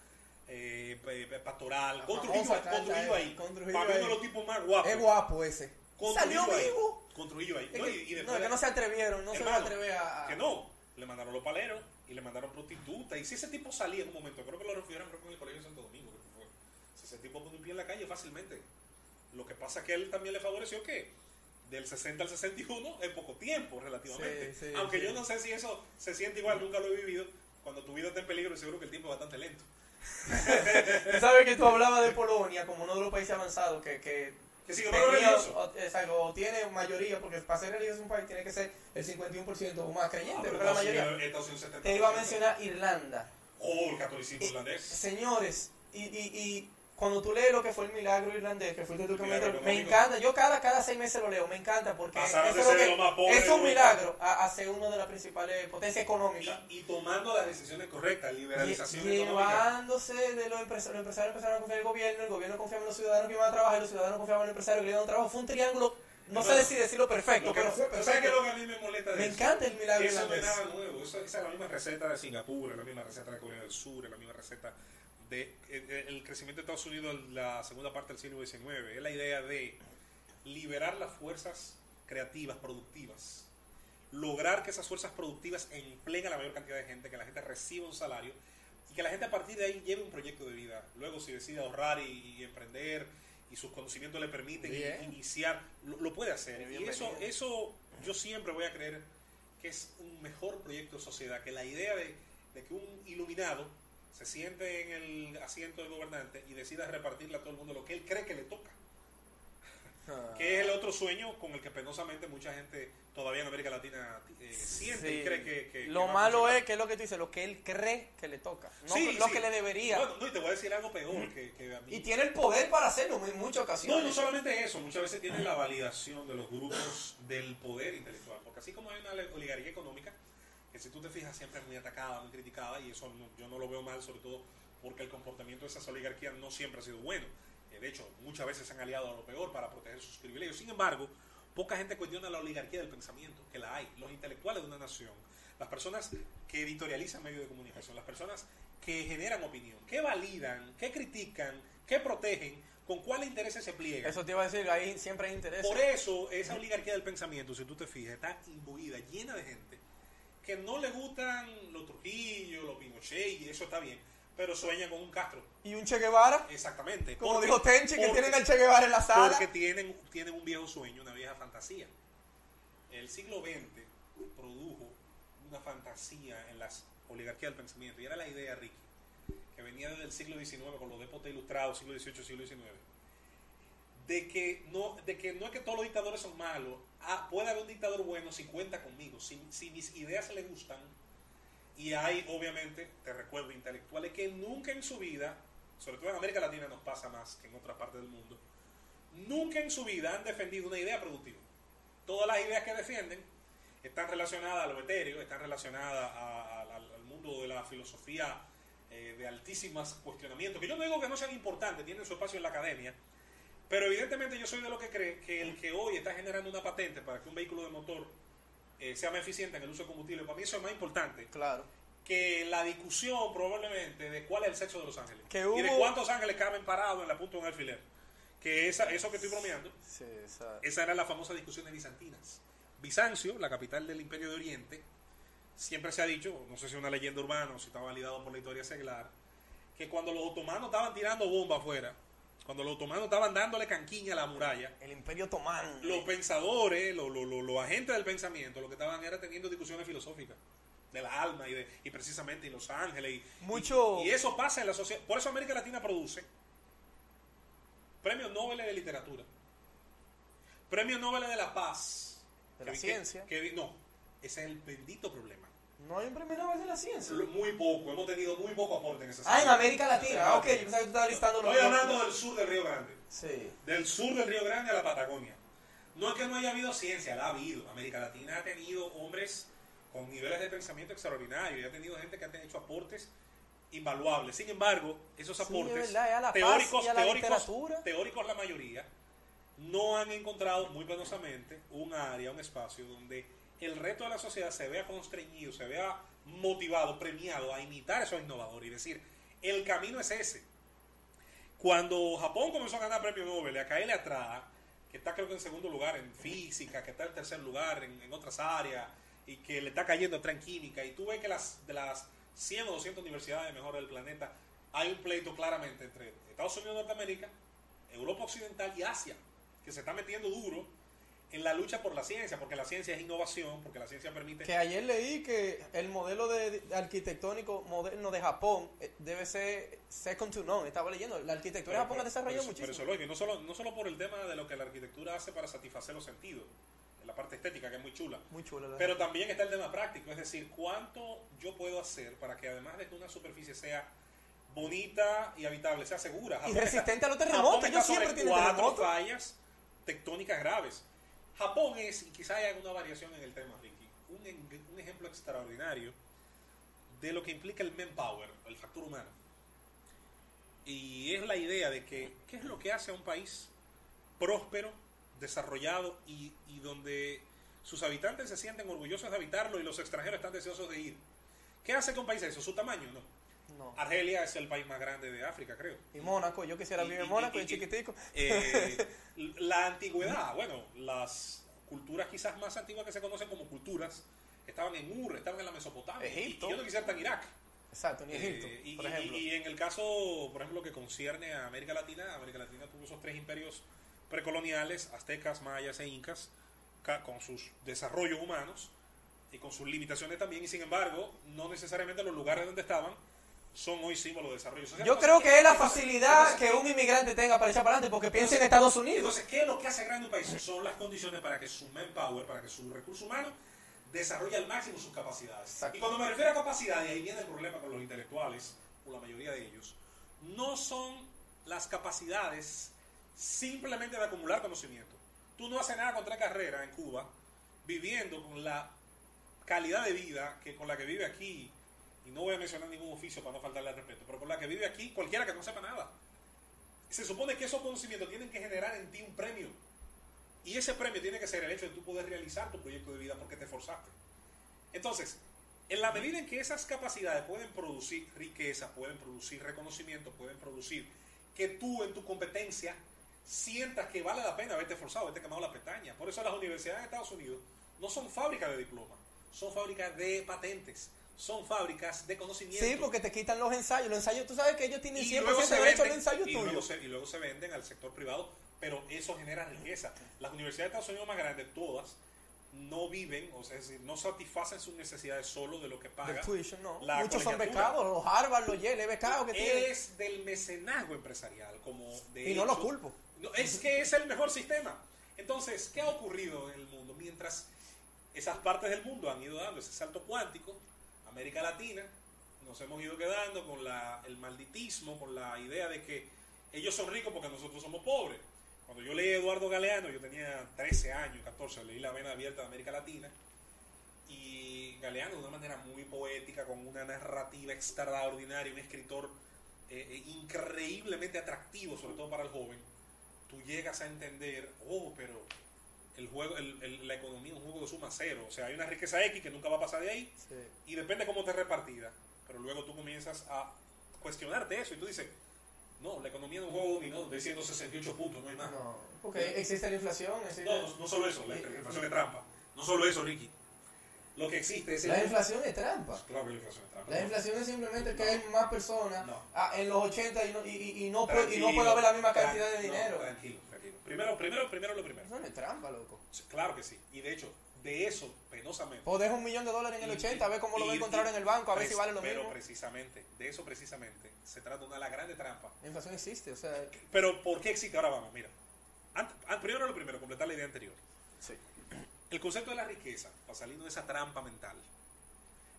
eh, pastoral, La con Trujillo, con ahí. con Trujillo para mí uno de ahí. los tipos más guapos. Es guapo ese. Con Salió Trujillo ahí. vivo. Con Trujillo ahí. Es No, que- y- y no, después que no se atrevieron, no se atreve a... que no, le mandaron los paleros y le mandaron prostitutas. Y si ese tipo salía en un momento, creo que lo refirieron creo que en el colegio de Santo Domingo, creo que fue. Si ese tipo pone un pie en la calle fácilmente. Lo que pasa es que él también le favoreció que del 60 al 61 en poco tiempo relativamente. Sí, sí, Aunque sí. yo no sé si eso se siente igual, nunca lo he vivido. Cuando tu vida está en peligro, seguro que el tiempo es bastante lento. Tú *laughs* sabes que tú hablabas de Polonia como uno de los países avanzados que... que Que sigue tenía- o- exacto, o tiene mayoría, porque para ser religioso un país tiene que ser el 51% o más creyente, Ah, pero la mayoría... Unidos- Estados Unidos 70%. Te iba a mencionar Irlanda. Oh, el catolicismo Eh, irlandés. Señores, y, y, y cuando tú lees lo que fue el milagro irlandés, que fuiste tú que me, me encanta, yo cada, cada seis meses lo leo, me encanta porque eso es, lo que- pobre es un milagro ser una de las principales potencias económicas. Y, y tomando las decisiones correctas, liberalización económica. Llevándose de los empresarios, los empresarios empezaron a confiar en el gobierno, el gobierno confiaba en los ciudadanos que iban a trabajar, y los ciudadanos confiaban en el empresario que le iban a trabajo. Fue un triángulo, no sé si decirlo perfecto, Lo que- pero ¿Sabes qué es lo que a mí me molesta de Me eso? encanta el milagro Eso no es irlandés. nada nuevo. Eso- esa es la misma receta de Singapur, es la misma receta de Corea del Sur, es la misma receta de eh, el crecimiento de Estados Unidos en la segunda parte del siglo XIX. Es la idea de liberar las fuerzas creativas, productivas. Lograr que esas fuerzas productivas empleen a la mayor cantidad de gente, que la gente reciba un salario y que la gente a partir de ahí lleve un proyecto de vida. Luego, si decide ahorrar y, y emprender y sus conocimientos le permiten Bien. iniciar, lo, lo puede hacer. Y eso, eso yo siempre voy a creer que es un mejor proyecto de sociedad, que la idea de, de que un iluminado se siente en el asiento del gobernante y decida repartirle a todo el mundo lo que él cree que le toca. Ah. Que es el otro sueño con el que penosamente mucha gente todavía en América Latina eh, siente y cree que... lo malo es que es lo que tú dices, lo que él cree que le toca, no Sí, lo sí. que le debería. No, y te voy a decir algo peor que, que a mí. y tiene el poder para hacerlo en muchas No, ocasiones. no solamente eso, muchas veces tiene la validación de los grupos del poder intelectual, porque así como hay una oligarquía económica, que si tú te fijas siempre es muy atacada, muy criticada, y eso no- yo no lo veo mal, sobre todo porque el comportamiento de esas oligarquías no siempre ha sido bueno. Eh, De hecho, muchas veces se han aliado a lo peor para proteger sus privilegios. Sin embargo, poca gente cuestiona la oligarquía del pensamiento, que la hay. Los intelectuales de una nación, las personas que editorializan medios de comunicación, las personas que generan opinión, que validan, que critican, que protegen, con cuáles intereses se pliegan. Eso te iba a decir, ahí siempre hay interés. Por eso, esa oligarquía del pensamiento, si tú te fijas, está imbuida, llena de gente que no le gustan los Trujillo, los Pinochet, y eso está bien, pero sueñan con un Castro. Y un Che Guevara, Exactamente. como Porque- dijo Tenchi, que porque- tienen al Che Guevara en la sala. Porque tienen, tienen un viejo sueño, una vieja fantasía. El siglo XX produjo una fantasía en las oligarquías del pensamiento, y era la idea, Ricky, que venía desde el siglo XIX con los dépotas ilustrados, siglo XVIII, siglo XIX, de que no, de que no es que todos los dictadores son malos, ah, puede haber un dictador bueno si cuenta conmigo, si, si mis ideas le gustan, y hay obviamente, te recuerdo, intelectuales que nunca en su vida, sobre todo en América Latina nos pasa más que en otras partes del mundo, nunca en su vida han defendido una idea productiva. Todas las ideas que defienden están relacionadas a lo etéreo, están relacionadas al mundo de la filosofía eh, de altísimos cuestionamientos, que yo no digo que no sean importantes, tienen su espacio en la academia, pero evidentemente yo soy de lo que cree que el que hoy está generando una patente para que un vehículo de motor eh, sea más eficiente en el uso de combustible, para mí eso es más importante Claro. que la discusión probablemente de cuál es el sexo de los ángeles Que y de cuántos ángeles caben parados en la punta de un alfiler. Que esa, eso que estoy bromeando, Sí, esa- esa era la famosa discusión de bizantinas. Bizancio, la capital del Imperio de Oriente, siempre se ha dicho, no sé si es una leyenda urbana o si está validado por la historia seglar, que cuando los otomanos estaban tirando bombas afuera, cuando los otomanos estaban dándole canquiña a la muralla, El Imperio Otomán. los pensadores, los, los- los- los agentes del pensamiento, lo que estaban era teniendo discusiones filosóficas de la alma y, de, y precisamente y los ángeles. Y, Mucho- y, y eso pasa en la sociedad. Por eso América Latina produce premios Nobel de literatura, premios Nobel de la paz. De la ciencia. que- que- no, ese es el bendito problema. No hay un premio Nobel de la ciencia. Muy poco, hemos tenido muy poco aporte en ese Ah, en sentido. América Latina. Ah, ok, yo pensaba que tú estabas listando los Estoy hablando del sur del Río Grande. Sí. del sur del Río Grande a la Patagonia. No es que no haya habido ciencia, la ha habido. América Latina ha tenido hombres con niveles de pensamiento extraordinarios y ha tenido gente que ha hecho aportes invaluables. Sin embargo, esos aportes verdad, la teóricos, la teóricos, teóricos la mayoría, no han encontrado muy penosamente un área, un espacio donde el resto de la sociedad se vea constreñido, se vea motivado, premiado a imitar a esos innovadores y decir, el camino es ese. Cuando Japón comenzó a ganar premio Nobel a caerle atrás, que está creo que en segundo lugar en física, que está en tercer lugar en, otras áreas, y que le está cayendo atrás en química, y tú ves que las, de las 100 o 200 universidades mejores del planeta, hay un pleito claramente entre Estados Unidos Norteamérica, Europa Occidental y Asia, que se está metiendo duro en la lucha por la ciencia, porque la ciencia es innovación, porque la ciencia permite... Que ayer leí que el modelo de, arquitectónico moderno de Japón eh, debe ser second to none. Estaba leyendo, la arquitectura de Japón ha desarrollado pero, pero eso muchísimo. y no solo, no solo por el tema de lo que la arquitectura hace para satisfacer los sentidos, la parte estética que es muy chula, Muy chulo. la pero también está el tema práctico, es decir, cuánto yo puedo hacer para que además de que una superficie sea bonita y habitable, sea segura. Y resistente está- a los terremotos, Japón sobre siempre terremotos. fallas tectónicas graves. Japón es, y quizá haya alguna variación en el tema, Ricky, un, ejemplo extraordinario de lo que implica el manpower, el factor humano. Y es la idea de que, ¿qué es lo que hace a un país próspero, desarrollado y, y donde sus habitantes se sienten orgullosos de habitarlo y los extranjeros están deseosos de ir? ¿Qué hace que un país eso? ¿Su tamaño? No. No. Argelia es el país más grande de África, creo. Y Mónaco, yo quisiera vivir en Mónaco, y- y y- chiquitico. Eh, *laughs* la antigüedad, bueno, las culturas quizás más antiguas que se conocen como culturas estaban en Ur, estaban en la Mesopotamia. Egipto. Y yo no quisiera estar en Irak. Exacto, ni Egipto, Eh, y, por ejemplo. y en el caso, por ejemplo, que concierne a América Latina, América Latina tuvo esos tres imperios precoloniales, aztecas, mayas e incas, ca- con sus desarrollos humanos y con sus limitaciones también, y sin embargo, no necesariamente los lugares donde estaban son hoy símbolos de desarrollo. social. Yo creo que es la facilidad que un inmigrante tenga para echar para adelante, porque piensa en Estados Unidos. Entonces, ¿qué es lo que hace grande un país? Son las condiciones para que su manpower, para que su recurso humano desarrolle al máximo sus capacidades. Y cuando me refiero a capacidad, y ahí viene el problema con los intelectuales, o la mayoría de ellos, no son las capacidades simplemente de acumular conocimiento. Tú no haces nada con tres carreras en Cuba, viviendo con la calidad de vida que con la que vive aquí, y no voy a mencionar ningún oficio para no faltarle al respeto, pero con la que vive aquí cualquiera que no sepa nada. Se supone que esos conocimientos tienen que generar en ti un premio. Y ese premio tiene que ser el hecho de tú poder realizar tu proyecto de vida porque te esforzaste. Entonces, en la medida en que esas capacidades pueden producir riqueza, pueden producir reconocimiento, pueden producir que tú en tu competencia sientas que vale la pena haberte esforzado, haberte quemado la pestaña. Por eso las universidades de Estados Unidos no son fábricas de diplomas, son fábricas de patentes, son fábricas de conocimiento. Sí, porque te quitan los ensayos. Los ensayos, tú sabes que ellos tienen Y 100% luego se derecho a los ensayos y luego se- y luego se venden al sector privado, pero eso genera riqueza. Las universidades de Estados Unidos más grandes, todas, no viven, o sea, es decir, no satisfacen sus necesidades solo de lo que paga. Del tuition, no. Muchos son becados, los Harvard, los Yale, becados que tienen. Es del mecenazgo empresarial, como de Y no lo hecho- culpo. No, es que es el mejor sistema. Entonces, ¿qué ha ocurrido en el mundo? Mientras esas partes del mundo han ido dando ese salto cuántico, América Latina, nos hemos ido quedando con la, el malditismo, con la idea de que ellos son ricos porque nosotros somos pobres. Cuando yo leí a Eduardo Galeano, yo tenía 13 años, 14, leí La Vena Abierta de América Latina, y Galeano de una manera muy poética, con una narrativa extraordinaria, un escritor eh, eh, increíblemente atractivo, sobre todo para el joven, tú llegas a entender, oh, pero el juego, el- el- la economía es un juego de suma cero, o sea, hay una riqueza X que nunca va a pasar de ahí, Sí. y depende cómo te repartida, pero luego tú comienzas a cuestionarte eso, y tú dices, no, la economía es un juego dominó de 168 puntos, no hay más. No, porque existe la inflación. existe- No, no, no solo eso, la inflación es trampa. No solo eso, Ricky. Lo que existe es el... La inflación es trampa. Claro que la inflación es trampa. La inflación es simplemente que hay más personas No. ah, en los 80 y no, y, y- y no, puede, y no puede haber la misma cantidad de dinero. tranquilo. Primero, primero, primero lo primero. Eso no es trampa, loco. Claro que sí. Y de hecho, de eso, penosamente. O deja un millón de dólares en el Y- 80, a ver cómo lo va a encontrar en el banco, a ver si vale lo Pero mismo. precisamente, de eso precisamente, se trata de una de las grandes trampas. La inflación existe, o sea, Pero ¿por qué existe? Ahora vamos, mira. Ant- primero lo primero, completar la idea anterior. sí. El concepto de la riqueza, para salirnos de esa trampa mental,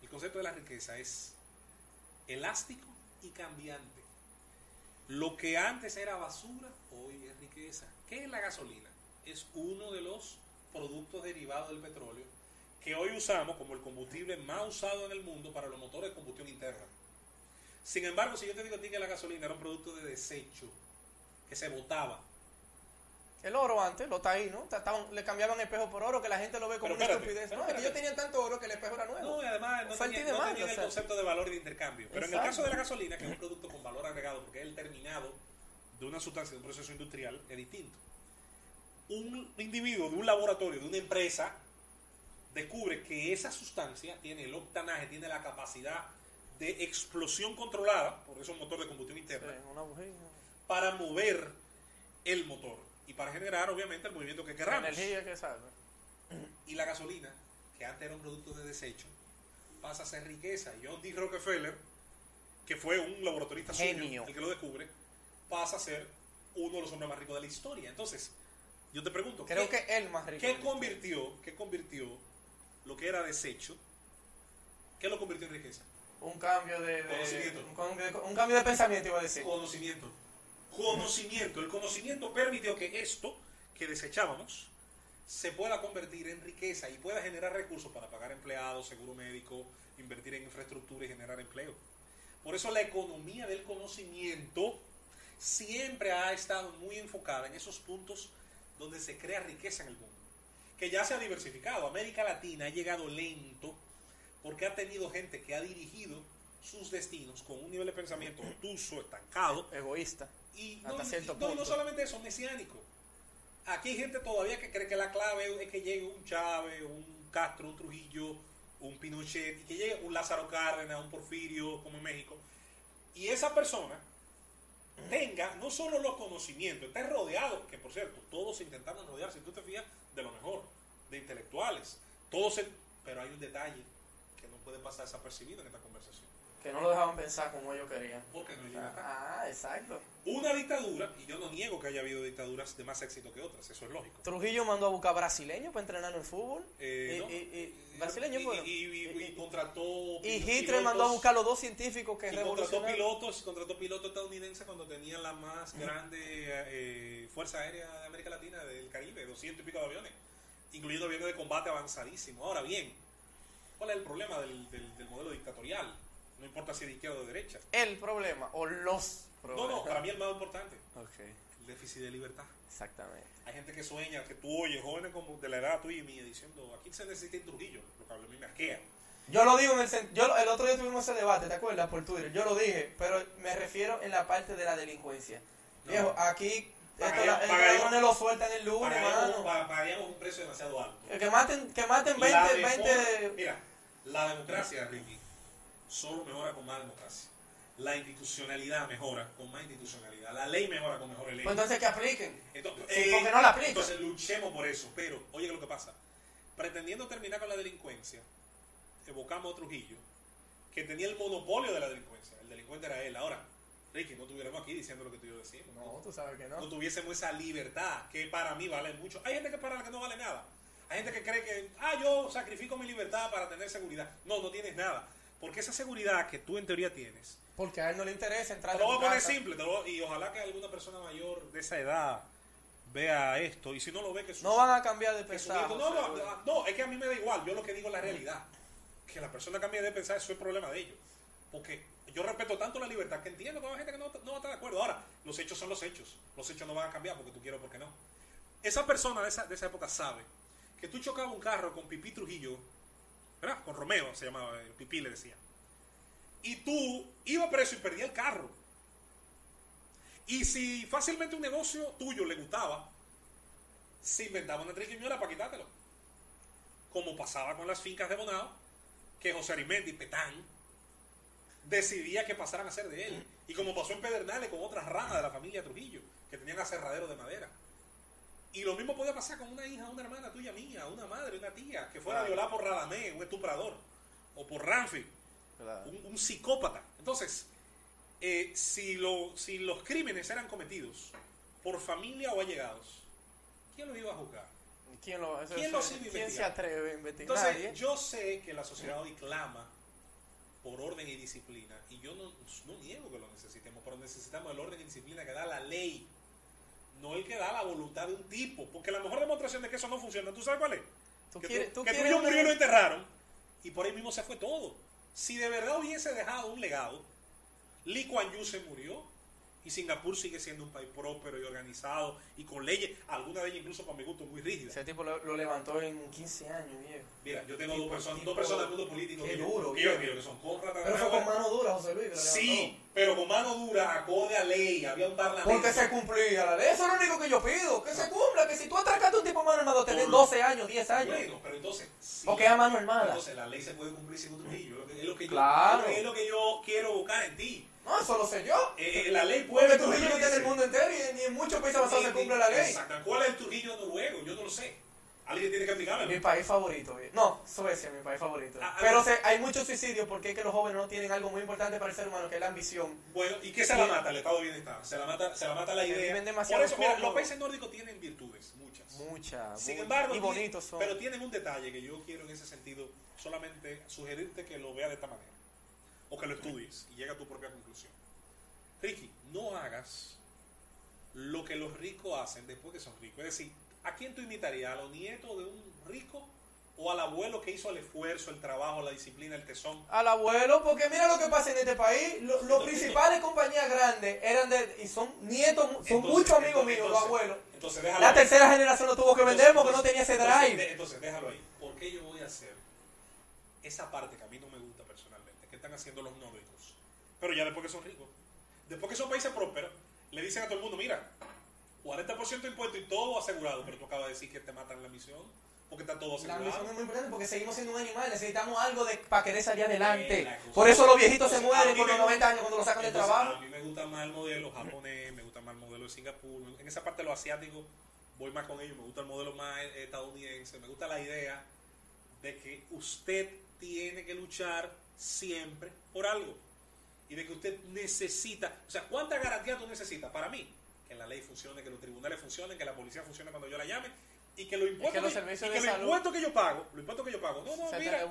el concepto de la riqueza es elástico y cambiante. Lo que antes era basura, hoy es riqueza. ¿Qué es la gasolina? Es uno de los productos derivados del petróleo que hoy usamos como el combustible más usado en el mundo para los motores de combustión interna. Sin embargo, si yo te digo a ti que la gasolina era un producto de desecho, que se botaba, El oro antes, lo taínos, trataban- le cambiaban espejo por oro, que la gente lo ve como Pero una espérate, estupidez. pero No, es que ellos tenían tanto oro que el espejo era nuevo. No, y además no tenían, no el concepto de valor y de intercambio. Pero en el caso de la gasolina, que es un producto con valor agregado, porque es el terminado de una sustancia, de un proceso industrial, es distinto. Un individuo de un laboratorio, de una empresa, descubre que esa sustancia tiene el octanaje, tiene la capacidad de explosión controlada, por eso es un motor de combustión Sí, interna, una bujía. para mover el motor y para generar, obviamente, el movimiento que La queramos. energía que salve. *clears throat* Y la gasolina, que antes era un producto de desecho, pasa a ser riqueza. Y John D. Rockefeller, que fue un laboratorista suyo, Genio. el que lo descubre, pasa a ser uno de los hombres más ricos de la historia. Entonces, yo te pregunto, Creo ¿qué, que él más rico. ¿qué convirtió, qué convirtió lo que era desecho? ¿Qué lo convirtió en riqueza? Un cambio de, de- Conocimiento. un, un cambio de pensamiento, iba a decir. Conocimiento. Conocimiento. El conocimiento permitió que esto que desechábamos se pueda convertir en riqueza y pueda generar recursos para pagar empleados, seguro médico, invertir en infraestructura y generar empleo. Por eso la economía del conocimiento siempre ha estado muy enfocada en esos puntos donde se crea riqueza en el mundo, que ya se ha diversificado. América Latina ha llegado lento porque ha tenido gente que ha dirigido sus destinos con un nivel de pensamiento *clears throat* obtuso, estancado, Egoísta. y Hasta no, cierto y- no, y no punto. solamente eso, mesiánico. Aquí hay gente todavía que cree que la clave es que llegue un Chávez, un Castro, un Trujillo, un Pinochet, y que llegue un Lázaro Cárdenas, un Porfirio, como en México, y esa persona tenga no solo los conocimientos, esté rodeado, que por cierto, todos intentaron rodear, si tú te fijas, de lo mejor, de intelectuales, todos, pero hay un detalle que no puede pasar desapercibido en esta conversación, Que no lo dejaban pensar como ellos querían. porque no libertad. Ah, exacto. Una dictadura, y yo no niego que haya habido dictaduras de más éxito que otras, eso es lógico. Trujillo mandó a buscar brasileños para entrenar en el fútbol. Eh, y, no. y- y- brasileños y, fueron. contrató y Hitler mandó a buscar los dos científicos que y contrató pilotos contrató pilotos estadounidenses cuando tenían la más grande eh, fuerza aérea de América Latina del Caribe 200 y pico de aviones incluyendo aviones de combate avanzadísimos ahora bien ¿cuál es el problema del, del- del modelo dictatorial? No importa si de izquierda o de derecha El problema, o los no, problemas. no, para mí el más importante Ok, el déficit de libertad exactamente. hay gente que sueña, que tú oyes jóvenes como de la edad tuya y mía diciendo aquí se necesita en Trujillo lo que a mí me asquea Yo lo digo en el yo el otro día tuvimos ese debate, ¿te acuerdas? Por Twitter. Yo lo dije, pero me refiero en la parte de la delincuencia. No. Viejo, aquí esto, la- lo sueltan el lunes, pagaríamos, mano. pa- pagaríamos un precio demasiado alto Que maten, que maten La 20, reforma- 20 Mira, la democracia, Ricky, solo mejora con más democracia. La institucionalidad mejora con más institucionalidad. La ley mejora con mejores leyes. Pues entonces que apliquen. Entonces, Sí, porque no la aplican. Entonces luchemos por eso. Pero, oye, ¿qué es lo que pasa? Pretendiendo terminar con la delincuencia, evocamos a Trujillo, que tenía el monopolio de la delincuencia. El delincuente era él. Ahora, Ricky, no estuviéramos aquí diciendo lo que tú y yo decimos. No, tú sabes que no no. tuviésemos esa libertad que para mí vale mucho. Hay gente que para la que no vale nada. Hay gente que cree que, ah, yo sacrifico mi libertad para tener seguridad. No, no tienes nada. Porque esa seguridad que tú en teoría tienes, Porque a él no le interesa entrar te lo voy a poner simple, te lo- y ojalá que alguna persona mayor de esa edad vea esto. Y si no lo ve, que sus- No van a cambiar de su pensar. no, no, no, es que a mí me da igual. Yo lo que digo es la realidad. Que la persona cambie de pensar, eso es problema de ellos. Porque yo respeto tanto la libertad que entiendo que hay gente que no, no va a estar de acuerdo. Ahora, los hechos son los hechos. Los hechos no van a cambiar porque tú quieres o porque no. Esa persona de esa, de esa época sabe que tú chocabas un carro con Pipí Trujillo, ¿verdad? Con Romeo se llamaba, eh, Pipí le decía. Y tú ibas preso y perdías el carro. Y si fácilmente un negocio tuyo le gustaba, se inventaba una triquiñuela para quitártelo. Como pasaba con las fincas de Bonao, que José Arimendi, Petán, decidía que pasaran a ser de él. Y como pasó en Pedernales con otras ramas de la familia Trujillo, que tenían aserraderos de madera. Y lo mismo podía pasar con una hija, una hermana tuya mía, una madre, una tía, que fuera Claro. violada por Radamé, un estuprador, o por Ramfi, Claro. un, un psicópata. Entonces, eh, si, lo, si los crímenes eran cometidos por familia o allegados, ¿quién los iba a juzgar? ¿Quién, lo, eso- ¿Quién eso- los iba a ¿quién se atreve a investigar? Entonces, Nadie. yo sé que la sociedad hoy clama por orden y disciplina, y yo no, no niego que lo necesitemos, pero necesitamos el orden y disciplina que da la ley, no el que da la voluntad de un tipo, porque la mejor demostración de que eso no funciona, ¿tú sabes cuál es? ¿Tú que quieres- tú, tú que Trujillo una- murió y lo enterraron, y por ahí mismo se fue todo. Si de verdad hubiese dejado un legado, Lee Kuan Yew se murió, y Singapur sigue siendo un país próspero y organizado, y con leyes, algunas de ellas incluso para mi gusto muy rígidas. Ese tipo lo, lo levantó en 15 años, viejo. Mira, yo tengo Tipo- dos personas, dos personas del mundo político que, duro, que yo que son Conrad Pero fue con mano dura, José Luis. Sí, pero con mano dura, acorde a ley, había un parlamento. Porque se cumplía la ley. Eso es lo único que yo pido. Que se cumpla. Que si tú atracaste a un tipo a mano armada, tenés Por- 12 años, 10 años. Bueno, pero entonces. sí. Porque es a mano armada. Entonces la ley se puede cumplir sin un Trujillo. Es lo que, yo- Claro. es lo que yo quiero buscar en ti. No, eso lo sé yo. Eh, eh, la ley Porque puede Trujillo no tiene el cumplirse. mundo entero y ni en muchos países avanzados se cumple la ley. Exacto. ¿Cuál es el Trujillo noruego? Yo no lo sé. Alguien tiene que explicarme. Mi país favorito. No, Suecia, mi país favorito. Ah, ah, Pero hay muchos suicidios porque es que los jóvenes no tienen algo muy importante para el ser humano, que es la ambición. Bueno, ¿y qué se la mata? El estado de bienestar. Se la mata, se la mata la idea. demasiado Por eso, mira, los países nórdicos tienen virtudes, muchas. Muchas. Sin muchas. embargo, y bonitos son. pero tienen un detalle que yo quiero en ese sentido solamente sugerirte que lo veas de esta manera o que lo estudies y llega a tu propia conclusión. Ricky, no hagas lo que los ricos hacen después que son ricos. Es decir, ¿a quién tú imitarías? ¿A los nietos de un rico o al abuelo que hizo el esfuerzo, el trabajo, la disciplina, el tesón? Al abuelo, porque mira lo que pasa en este país. Lo- Los Entonces, principales compañías grandes eran de. Y son nietos, son Entonces, muchos amigos entonces- míos, los abuelos. Entonces déjalo La ahí. tercera generación lo tuvo que vender porque no tenía ese drive. Entonces, déjalo ahí. ¿Por qué yo voy a hacer esa parte que a mí no me gusta están haciendo los nórdicos? Pero ya después que son ricos. Después que son países prósperos, le dicen a todo el mundo, mira, 40% de impuestos y todo asegurado, pero tú acabas de decir que te matan la misión. porque está todo La ambición es asegurado. muy importante porque seguimos siendo un animal, necesitamos algo de, para querer salir adelante. Por eso los viejitos se mueren me los 90 gusta- años cuando lo sacan del trabajo. A mí me gusta más el modelo japonés, me gusta más el modelo de Singapur. En esa parte de lo asiático voy más con ellos. Me gusta el modelo más eh, estadounidense. Me gusta la idea de que usted tiene que luchar siempre por algo. Y de que usted necesita. O sea, ¿cuánta garantía tú necesitas? Para mí, que la ley funcione, que los tribunales funcionen, que la policía funcione cuando yo la llame. Y que los impuestos, los que, y que los impuestos que yo pago, los impuestos que yo pago, no, no, se mira,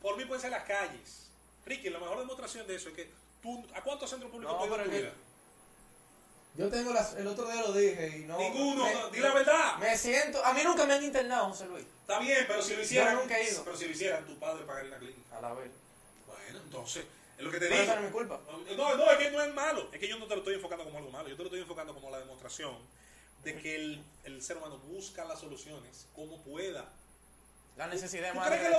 por mí pueden ser las calles. Ricky, la mejor demostración de eso es que tú, ¿a cuántos centros públicos No, tú has ido? Yo tengo las, el otro día lo dije y no. Ninguno, me- no, di la verdad. Me siento. A mí nunca me han internado, José Luis. Está bien, pero si lo hicieran, Yo nunca he ido. pero si lo hicieran, tu padre pagaría la clínica. A la vez. Bueno, entonces, es lo que te digo. eso no es mi culpa. No, no, es que no es malo. Es que yo no te lo estoy enfocando como algo malo. Yo te lo estoy enfocando como la demostración de que el, el ser humano busca las soluciones como pueda. La necesidad ¿Tú más crees, de que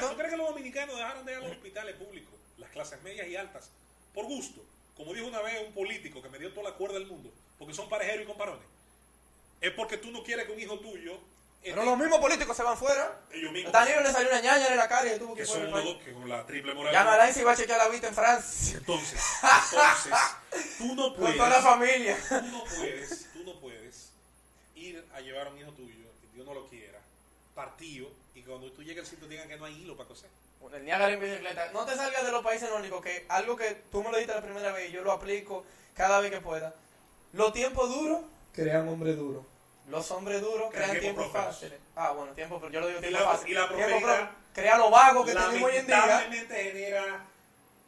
los. ¿Tú crees que los dominicanos dejaron de ir a los hospitales públicos, las clases medias y altas, por gusto? Como dijo una vez un político que me dio toda la cuerda del mundo, porque son parejeros y comparones. Es porque tú no quieres que un hijo tuyo... Pero los mismos políticos se van fuera. ellos mismos, Danilo le salió una ñaña en la cara y tuvo que que con la triple moral. Ya no Alain se iba a chequear la vista en Francia. Entonces, *laughs* entonces, tú no Con toda la puedes, familia. tú no puedes, tú no puedes ir a llevar a un hijo tuyo, que Dios no lo quiera, partido, y cuando tú llegues al sitio digan que no hay hilo para coser. El Niágara en bicicleta. No te salgas de los países nórdicos, que algo que tú me lo dijiste la primera vez y yo lo aplico cada vez que pueda. Los tiempos duros crean hombres duros. Los hombres duros Crean crean tiempos prósperos. fáciles. Ah, bueno, tiempo, pero yo lo digo Y tiempo la- fácil. y la Tiempo prosperidad, pro- crea los vagos que tenemos hoy en día. Lamentablemente genera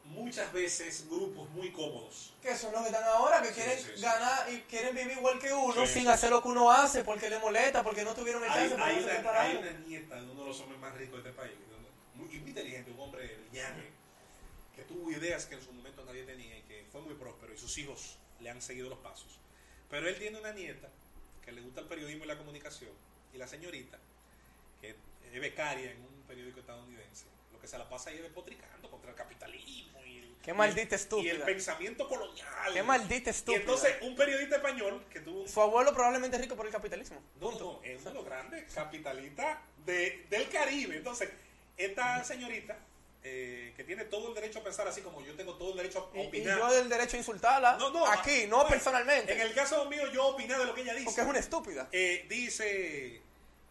muchas veces grupos muy cómodos. Que son los que están ahora, que Sí, quieren sí, sí. ganar y quieren vivir igual que uno sin hacer lo que uno hace porque le molesta, porque no tuvieron el Hay, chance. hay se una, hay una nieta de uno de los hombres más ricos de este país, muy, muy inteligente, un hombre brillante, que tuvo ideas que en su momento nadie tenía y que fue muy próspero y sus hijos le han seguido los pasos. Pero él tiene una nieta que le gusta el periodismo y la comunicación y la señorita, que es becaria en un periódico estadounidense, lo que se la pasa ahí es despotricando contra el capitalismo y el, Qué maldita y el- y estúpida. el pensamiento colonial. Qué maldita Y estúpida. entonces un periodista español que tuvo Su abuelo probablemente es rico por el capitalismo. no, no, es uno de los grandes capitalistas de, del Caribe. Entonces, esta señorita, eh, que tiene todo el derecho a pensar así como yo tengo todo el derecho a Y, y opinar. yo el derecho a insultarla No, no, aquí, ah, no bueno, personalmente. En el caso mío, yo opiné de lo que ella dice. Porque es una estúpida. Eh, dice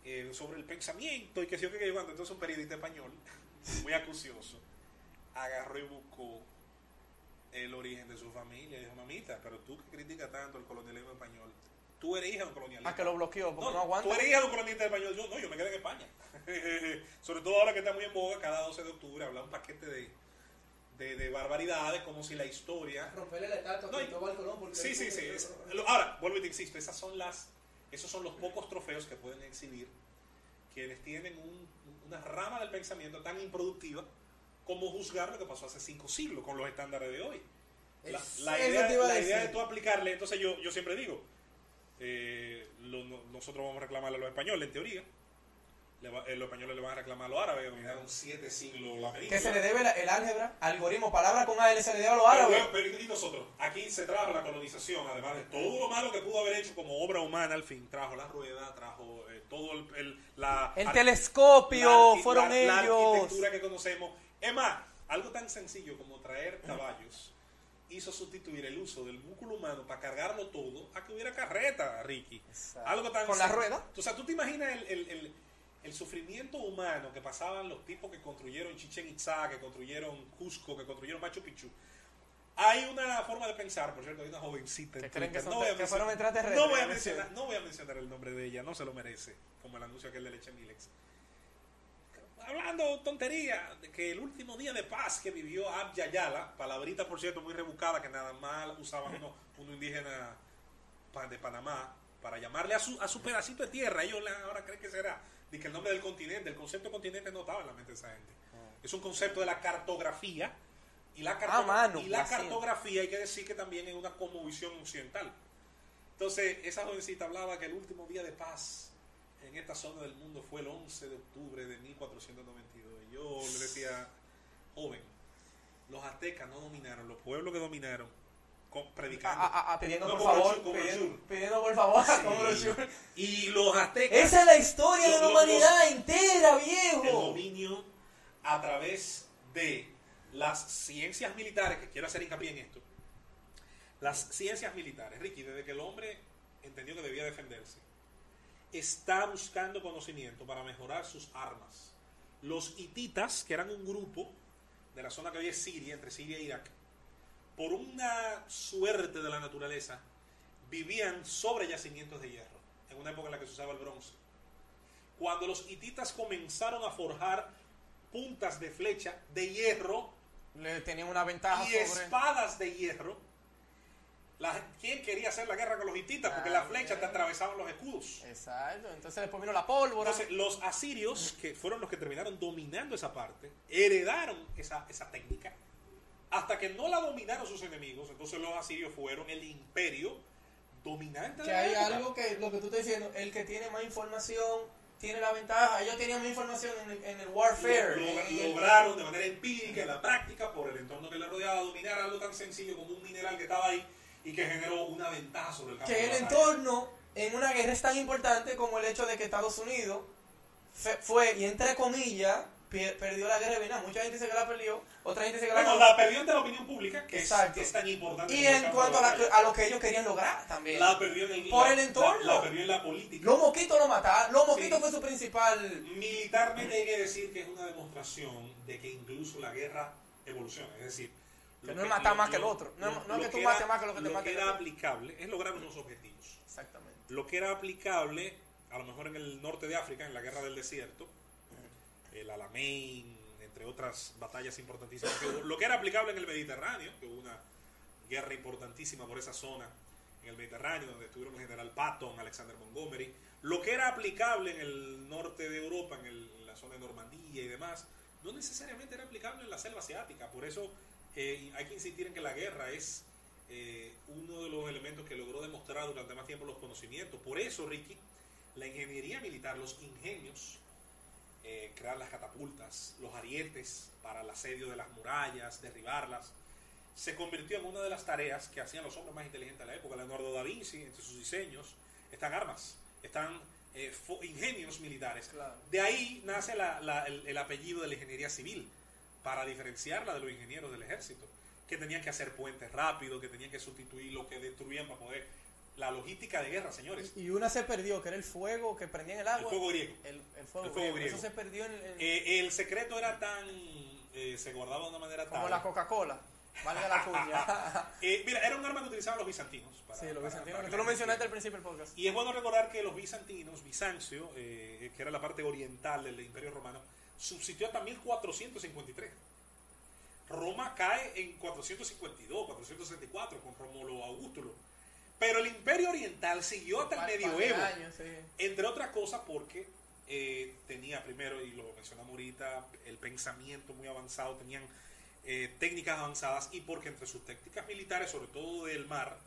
eh, sobre el pensamiento y que sé yo que cuando entonces un periodista español, *laughs* muy acucioso, agarró y buscó el origen de su familia. Y dijo, mamita, pero tú que criticas tanto el colonialismo español, tú eres hija de un colonialista. A que lo bloqueó, porque no, No, aguanta. tú eres hija de un colonista español. Yo no, yo me quedé en España. *laughs* Sobre todo ahora que está muy en boga, cada 12 de octubre habla un paquete de, de, de barbaridades, como si la historia. Romperle la estatua No, y- Colón porque Sí, sí, sí. es- lo- ahora, vuelvo y te insisto, esas son las, esos son los pocos trofeos que pueden exhibir quienes tienen un- una rama del pensamiento tan improductiva como juzgar lo que pasó hace cinco siglos con los estándares de hoy. La, la idea, la idea de tú aplicarle, entonces yo, yo siempre digo, eh, lo- no- nosotros vamos a reclamarle a los españoles, en teoría. Le va- eh, los españoles le van a reclamar a los árabes, que dominaron siete siglos la Que se le debe la- el álgebra, algoritmo, palabra con AL, se le debe a los Pero, árabes. pero, y nosotros, aquí se trajo la colonización, además de todo lo malo que pudo haber hecho como obra humana, al fin, trajo la rueda, trajo eh, todo el, el- la, El ar- telescopio, la fueron la- la ellos. arquitectura que conocemos. Es más, algo tan sencillo como traer caballos hizo sustituir el uso del músculo humano para cargarlo todo a que hubiera carreta, Ricky. Exacto. Algo tan ¿Con la rueda? O sea, tú te imaginas el, el- el- el sufrimiento humano que pasaban los tipos que construyeron Chichen Itza, que construyeron Cusco, que construyeron Machu Picchu. Hay una forma de pensar, por cierto, hay una jovencita en Que creen que Twitter. son- voy a mencionar- No voy, a mencionar, no voy a mencionar el nombre de ella, no se lo merece, como el anuncio aquel de Leche Milex. Hablando tontería, de que el último día de paz que vivió Abya palabrita por cierto muy rebuscada que nada más usaban uno, uno indígena de Panamá para llamarle a su, a su pedacito de tierra. Ellos ahora creen que será. De que el nombre del continente, el concepto de continente no estaba en la mente de esa gente. Es un concepto de la cartografía. Y la, Ah, mano, y la así. cartografía hay que decir que también es una cosmovisión occidental. Entonces, esa jovencita hablaba que el último día de paz en esta zona del mundo fue el 11 de octubre de 1492. Y yo le decía, joven, los aztecas no dominaron, los pueblos que dominaron co- A- predicando. a- a- ah, pidiendo No por el favor, el pidiendo, pidiendo por favor, Sí. Y los aztecas, Esa es la historia de la Los- humanidad entera, el viejo. dominio a través de las ciencias militares, que quiero hacer hincapié en esto, las ciencias militares, Ricky, desde que el hombre entendió que debía defenderse, está buscando conocimiento para mejorar sus armas. Los hititas, que eran un grupo de la zona que hoy es Siria, entre Siria e Irak, por una suerte de la naturaleza, vivían sobre yacimientos de hierro, en una época en la que se usaba el bronce. Cuando los hititas comenzaron a forjar puntas de flecha de hierro Le tenían una ventaja y sobre. espadas de hierro, la, ¿quién quería hacer la guerra con los hititas? Porque las flechas te atravesaban los escudos. Exacto. Entonces después vino la pólvora. Entonces, los asirios, que fueron los que terminaron dominando esa parte, heredaron esa, esa técnica, hasta que no la dominaron sus enemigos, entonces los asirios fueron el imperio dominante de que la hay época. algo que lo que tú estás diciendo, el que tiene más información tiene la ventaja. Ellos tenían más información en el, en el warfare. Lo- lo- lograron de manera empírica, en la práctica, por el entorno que le rodeaba, dominar algo tan sencillo como un mineral que estaba ahí y que generó una ventaja sobre el campo que el entorno en una guerra es tan importante como el hecho de que Estados Unidos fue, y entre comillas, perdió la guerra de Vietnam. Mucha gente dice que la perdió, otra gente dice que la Bueno, la perdió ante la opinión pública, que es, es tan importante. Y en cuanto a, la- a lo que ellos querían lograr también. La perdió en el, Por la- el entorno. La, la perdió en la política. Los mosquitos lo mataron. Los mosquitos Sí. fue su principal. Militarmente hay que decir que es una demostración de que incluso la guerra evoluciona. Es decir, Que lo no es matar más que el otro. No es- no es que tú era- mates más que lo que te mate el era otro. aplicable es lograr unos objetivos. Exactamente. Lo que era aplicable, a lo mejor en el norte de África, en la guerra del desierto, el Alamein, entre otras batallas importantísimas que hubo. Lo que era aplicable en el Mediterráneo, que hubo una guerra importantísima por esa zona en el Mediterráneo, donde estuvieron el general Patton, Alexander Montgomery. Lo que era aplicable en el norte de Europa, en, el- en la zona de Normandía y demás, no necesariamente era aplicable en la selva asiática. Por eso hay que insistir en que la guerra es eh, uno de los elementos que logró demostrar durante más tiempo los conocimientos. Por eso, Ricky, la ingeniería militar, los ingenios, eh, crear las catapultas, los arietes para el asedio de las murallas, derribarlas, se convirtió en una de las tareas que hacían los hombres más inteligentes de la época. Leonardo da Vinci, entre sus diseños, están armas, están eh, ingenios militares. Claro. De ahí nace la- la- el, el apellido de la ingeniería civil, para diferenciarla de los ingenieros del ejército, que tenían que hacer puentes rápidos, que tenían que sustituir lo que destruían para poder... La logística de guerra, señores. Y una se perdió, que era el fuego que prendía en el agua. El fuego griego. El, el fuego, El fuego griego. griego. Eso se perdió en, en- Eh, el secreto era tan... eh, se guardaba de una manera como tal... la Coca-Cola. Valga la cuña. *laughs* Eh, mira, era un arma que utilizaban los bizantinos. para- sí, lo para- bizantino. para tú lo mencionaste al principio del podcast. Y es bueno recordar que los bizantinos, Bizancio, eh, que era la parte oriental del Imperio Romano, subsistió hasta 1453. Roma cae en 452, 464 con Rómulo Augustulo. Pero el Imperio Oriental siguió hasta el medioevo. años, sí. Entre otras cosas porque eh, tenía primero, y lo mencionamos ahorita, el pensamiento muy avanzado, tenían eh, técnicas avanzadas y porque entre sus técnicas militares, sobre todo del mar,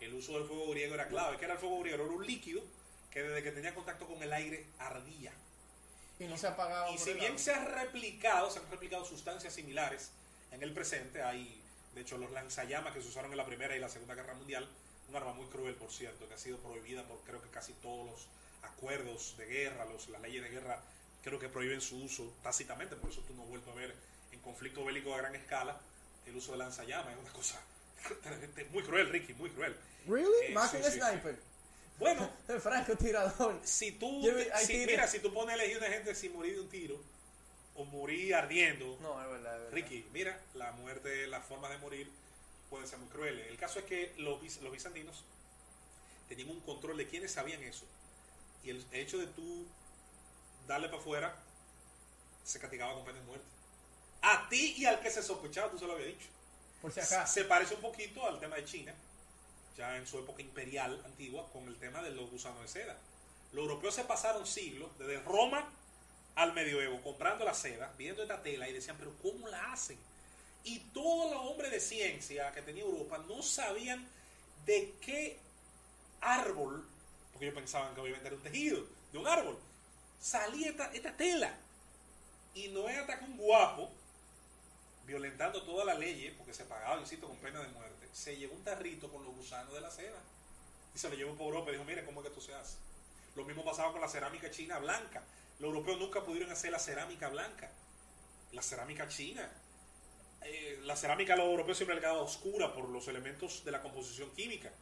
el uso del fuego griego era clave. ¿Qué era el fuego griego? Era un líquido que desde que tenía contacto con el aire ardía. Y no se apagaba. Y por si el bien se ha replicado, se han replicado sustancias similares en el presente, hay de hecho los lanzallamas que se usaron en la Primera y la Segunda Guerra Mundial, un arma muy cruel, por cierto, que ha sido prohibida por creo que casi todos los acuerdos de guerra, los, las leyes de guerra, creo que prohíben su uso tácitamente, por eso tú no has vuelto a ver en conflicto bélico a gran escala el uso de lanzallamas, es una cosa *laughs* muy cruel, Ricky, muy cruel. ¿Really? Eh, Más sí, que un sí, sniper. Bueno, *laughs* El francotirador. si tú, si- mira, si tú pones a elegir una gente sin morir de un tiro o morir ardiendo, No, es verdad, es verdad. Ricky, mira, la muerte, las formas de morir pueden ser muy crueles. El caso es que los, los bizantinos tenían un control de quiénes sabían eso. Y el hecho de tú darle para afuera se castigaba con pena de muerte. A ti y al que se sospechaba, tú se lo había dicho. Por si acaso. Se parece un poquito al tema de China, ya en su época imperial antigua, con el tema de los gusanos de seda. Los europeos se pasaron siglos, desde Roma al medioevo, comprando la seda, viendo esta tela y decían, pero ¿cómo la hacen? Y todos los hombres de ciencia que tenía Europa no sabían de qué árbol, porque ellos pensaban que obviamente era un tejido de un árbol, salía esta, esta tela. Y no es hasta que un guapo violentando todas las leyes, porque se pagaba, insisto, con pena de muerte, se llevó un tarrito con los gusanos de la seda y se lo llevó por Europa y dijo, mire, ¿cómo es que esto se hace? Lo mismo pasaba con la cerámica china blanca. Los europeos nunca pudieron hacer la cerámica blanca. La cerámica china. Eh, la cerámica a los europeos siempre le quedaba oscura por los elementos de la composición química.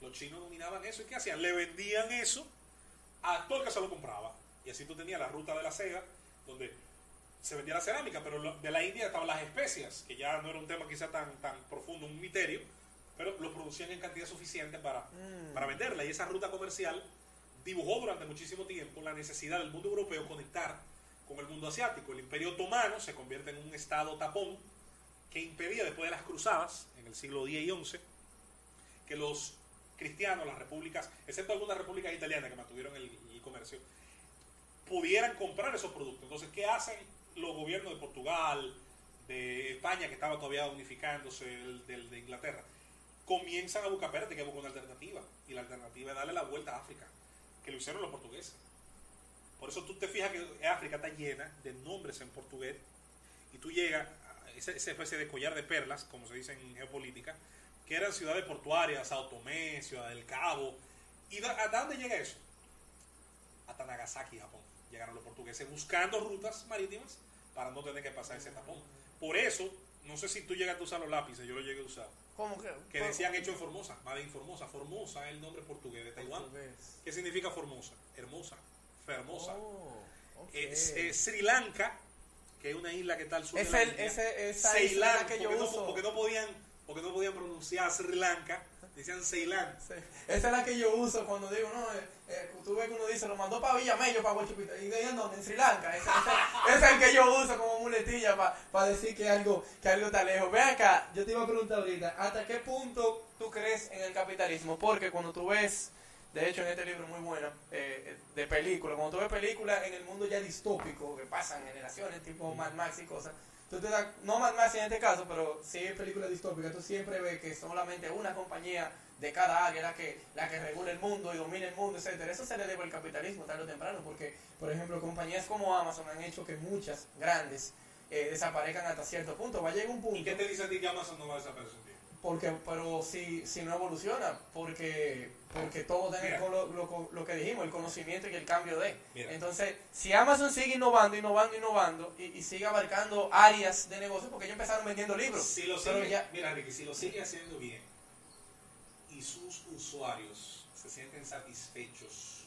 Los chinos dominaban eso y ¿qué hacían? Le vendían eso a todo el que se lo compraba. Y así tú tenías la ruta de la seda, donde se vendía la cerámica, pero lo- de la India estaban las especias, que ya no era un tema quizá tan, tan profundo, un misterio, pero lo producían en cantidad suficiente para, para venderla. Y esa ruta comercial dibujó durante muchísimo tiempo la necesidad del mundo europeo conectar con el mundo asiático. El imperio otomano se convierte en un estado tapón que impedía después de las cruzadas, en el siglo X y XI, que los cristianos, las repúblicas, excepto algunas repúblicas italianas que mantuvieron el, el comercio, pudieran comprar esos productos. Entonces, ¿qué hacen los gobiernos de Portugal, de España, que estaba todavía unificándose, el, del- de Inglaterra? Comienzan a buscar, espérate, que buscar una alternativa. Y la alternativa es darle la vuelta a África, que lo hicieron los portugueses. Por eso tú te fijas que África está llena de nombres en portugués y tú llegas a esa, especie de collar de perlas, como se dice en geopolítica, que eran ciudades portuarias, Sao Tomé, Ciudad del Cabo. ¿Y a dónde llega eso? Hasta Nagasaki, Japón. Llegaron los portugueses buscando rutas marítimas para no tener que pasar ese tapón. Por eso, no sé si tú llegaste a usar los lápices, yo lo llegué a usar, ¿Cómo que? que decían hecho en Formosa, Made in Formosa. Formosa es el nombre portugués de Taiwán. Portugués. ¿Qué significa Formosa? Hermosa, fermosa. Oh, ok. Es, es Sri Lanka, que es una isla que está al sur Es de la el- India. ese- esa Ceilán, isla que yo porque, uso. No, porque, no podían, porque no podían pronunciar Sri Lanka, decían Ceilán. Sí. Esa es la que yo uso cuando digo, no, eh, eh, tú ves que uno dice, lo mandó para Villamello, para Huachupita. ¿Y de dónde? En Sri Lanka. Ese es el que yo uso como muletilla para decir que algo, que algo está lejos. Ve acá, yo te iba a preguntar ahorita, ¿hasta qué punto tú crees en el capitalismo? Porque cuando tú ves, de hecho en este libro muy bueno, eh, de películas, cuando tú ves películas en el mundo ya distópico, que pasan generaciones, tipo Mad Max y cosas, tú te no Mad Max en este caso, pero sí en películas distópicas, tú siempre ves que solamente una compañía de cada área es la que, la que regula el mundo y domina el mundo, etcétera. Eso se le debe al capitalismo tarde o temprano, porque, por ejemplo, compañías como Amazon han hecho que muchas grandes eh, desaparezcan hasta cierto punto. Va a llegar un punto ¿Y qué te dice a ti que Amazon no va a desaparecer? Porque pero si, si no evoluciona porque porque todo tiene lo, lo- lo que dijimos el conocimiento y el cambio de Mira. entonces si Amazon sigue innovando innovando innovando y, y sigue abarcando áreas de negocio porque ellos empezaron vendiendo libros Si lo pero sigue, ya mira, Ricky, si lo sigue haciendo bien y sus usuarios se sienten satisfechos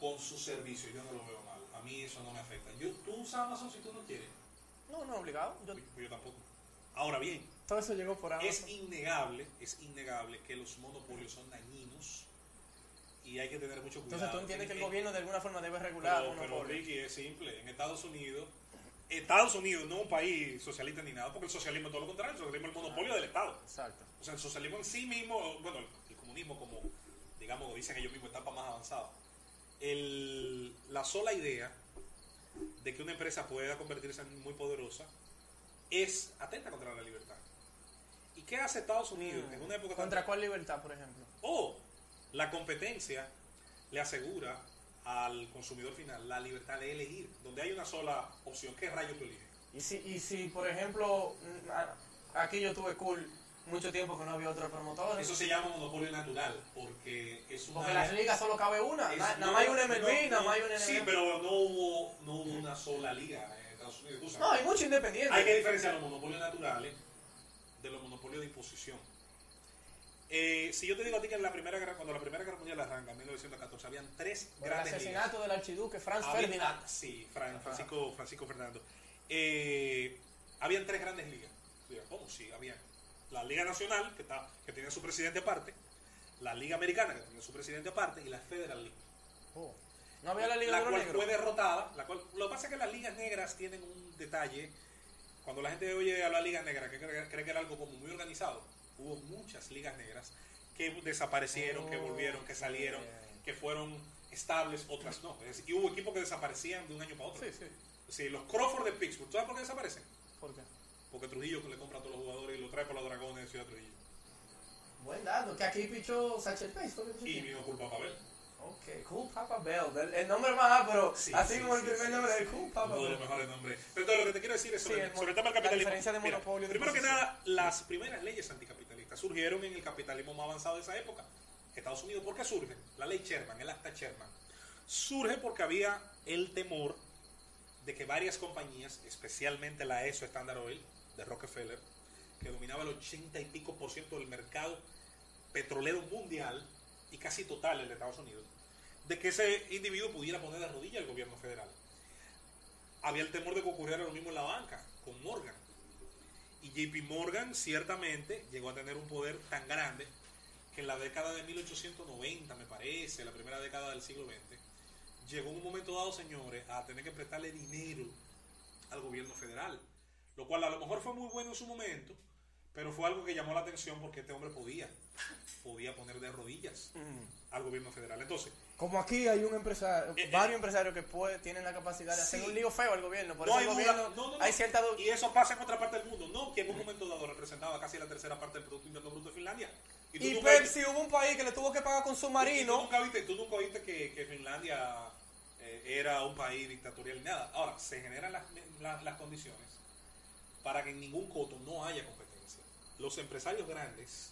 con su servicio, yo no lo veo mal. A mí eso no me afecta. Yo, tú usas Amazon si tú no quieres. no no obligado yo- Yo, yo tampoco. Ahora bien, todo eso llegó por Amazon es innegable, es innegable que los monopolios son dañinos y hay que tener mucho cuidado. entonces tú entiendes que el gobierno de alguna forma debe regular Pero, uno pero Ricky, es simple. En Estados Unidos, Estados Unidos no un país socialista ni nada, porque el socialismo es todo lo contrario, el socialismo es el monopolio del Estado. exacto O sea, el socialismo en sí mismo, bueno, el, el comunismo como, digamos, dicen ellos mismos, etapa más avanzada. El, la sola idea de que una empresa pueda convertirse en muy poderosa es atenta contra la libertad. ¿Y qué hace Estados Unidos en una época tan- contra cuál libertad por ejemplo o la competencia le asegura al consumidor final la libertad de elegir, donde hay una sola opción, ¿qué rayo tú eliges? Y si, y si por ejemplo, aquí yo tuve cool mucho tiempo que no había otro promotor. Eso se llama monopolio natural, porque es una... porque en las ligas solo cabe una. es- no, Nada más hay una no, MLB, nada no, más hay una Sí, pero no hubo, no hubo una sola liga en Estados Unidos. No, hay mucho independiente. Hay que diferenciar los monopolios naturales de los monopolios de imposición. Eh, si yo te digo a ti que en la primera guerra, cuando la primera guerra mundial arranca en 1914, habían tres el grandes ligas. asesinato del archiduque Franz Había- Ferdinand. ah, sí, Fran- Francisco, Francisco Fernando. Eh, habían tres grandes ligas. ¿Cómo? Sí, había la Liga Nacional, que, está, que tenía su presidente aparte, la Liga Americana, que tenía su presidente aparte, y la Federal League. Oh. No había la Liga la de cual fue derrotada. La cual, lo que pasa es que las ligas negras tienen un detalle. Cuando la gente oye a la liga negra, que cree, cree que era algo como muy organizado, hubo muchas ligas negras que desaparecieron, que Oh, volvieron, que salieron, ok. que fueron estables, otras no. Es decir, y hubo equipos que desaparecían de un año para otro. Sí, sí. Sí, los Crawford de Pittsburgh, ¿tú sabes por qué desaparecen? ¿Por qué? Porque Trujillo le compra a todos los jugadores y lo trae por los dragones de Ciudad Trujillo. Buen dato. Que aquí pichó Sánchez pichó Y vino culpa Pavel. Ok, Cool Papa Bell. El, el nombre más, pero Sí, así sí, como el primer nombre de Cool Papa Uno de los Bell. mejores nombres. Pero entonces, lo que te quiero decir es sobre, el sobre el tema del la capitalismo. diferencia de Mira, monopolio de primero que nada, las primeras leyes anticapitalistas surgieron en el capitalismo más avanzado de esa época. Estados Unidos, ¿por qué surgen? La ley Sherman, el acta Sherman. Surge porque había el temor de que varias compañías, especialmente la ESO Standard Oil de Rockefeller, que dominaba el 80 y pico por ciento del mercado petrolero mundial y casi total de Estados Unidos, de que ese individuo pudiera poner de rodillas al gobierno federal. Había el temor de que ocurriera lo mismo en la banca, con Morgan. Y JP Morgan ciertamente llegó a tener un poder tan grande que en la década de 1890, me parece, la primera década del siglo XX, llegó en un momento dado, señores, a tener que prestarle dinero al gobierno federal. Lo cual a lo mejor fue muy bueno en su momento, pero fue algo que llamó la atención porque este hombre podía, podía poner de rodillas al gobierno federal. Entonces, Como aquí hay un empresario, Eh, eh. varios empresarios que puede, tienen la capacidad de hacer un lío feo al gobierno. Por no eso hay gobierno no, no, no. hay cierta Y eso pasa en otra parte del mundo, no, que en un momento dado representaba casi la tercera parte del Producto Interno Bruto de Finlandia. Y nunca Pepsi viste- hubo un país que le tuvo que pagar con y tú submarino. nunca viste, tú nunca viste que, que Finlandia eh, era un país dictatorial ni nada. Ahora, se generan las, las, las condiciones para que en ningún coto no haya competencia. Los empresarios grandes,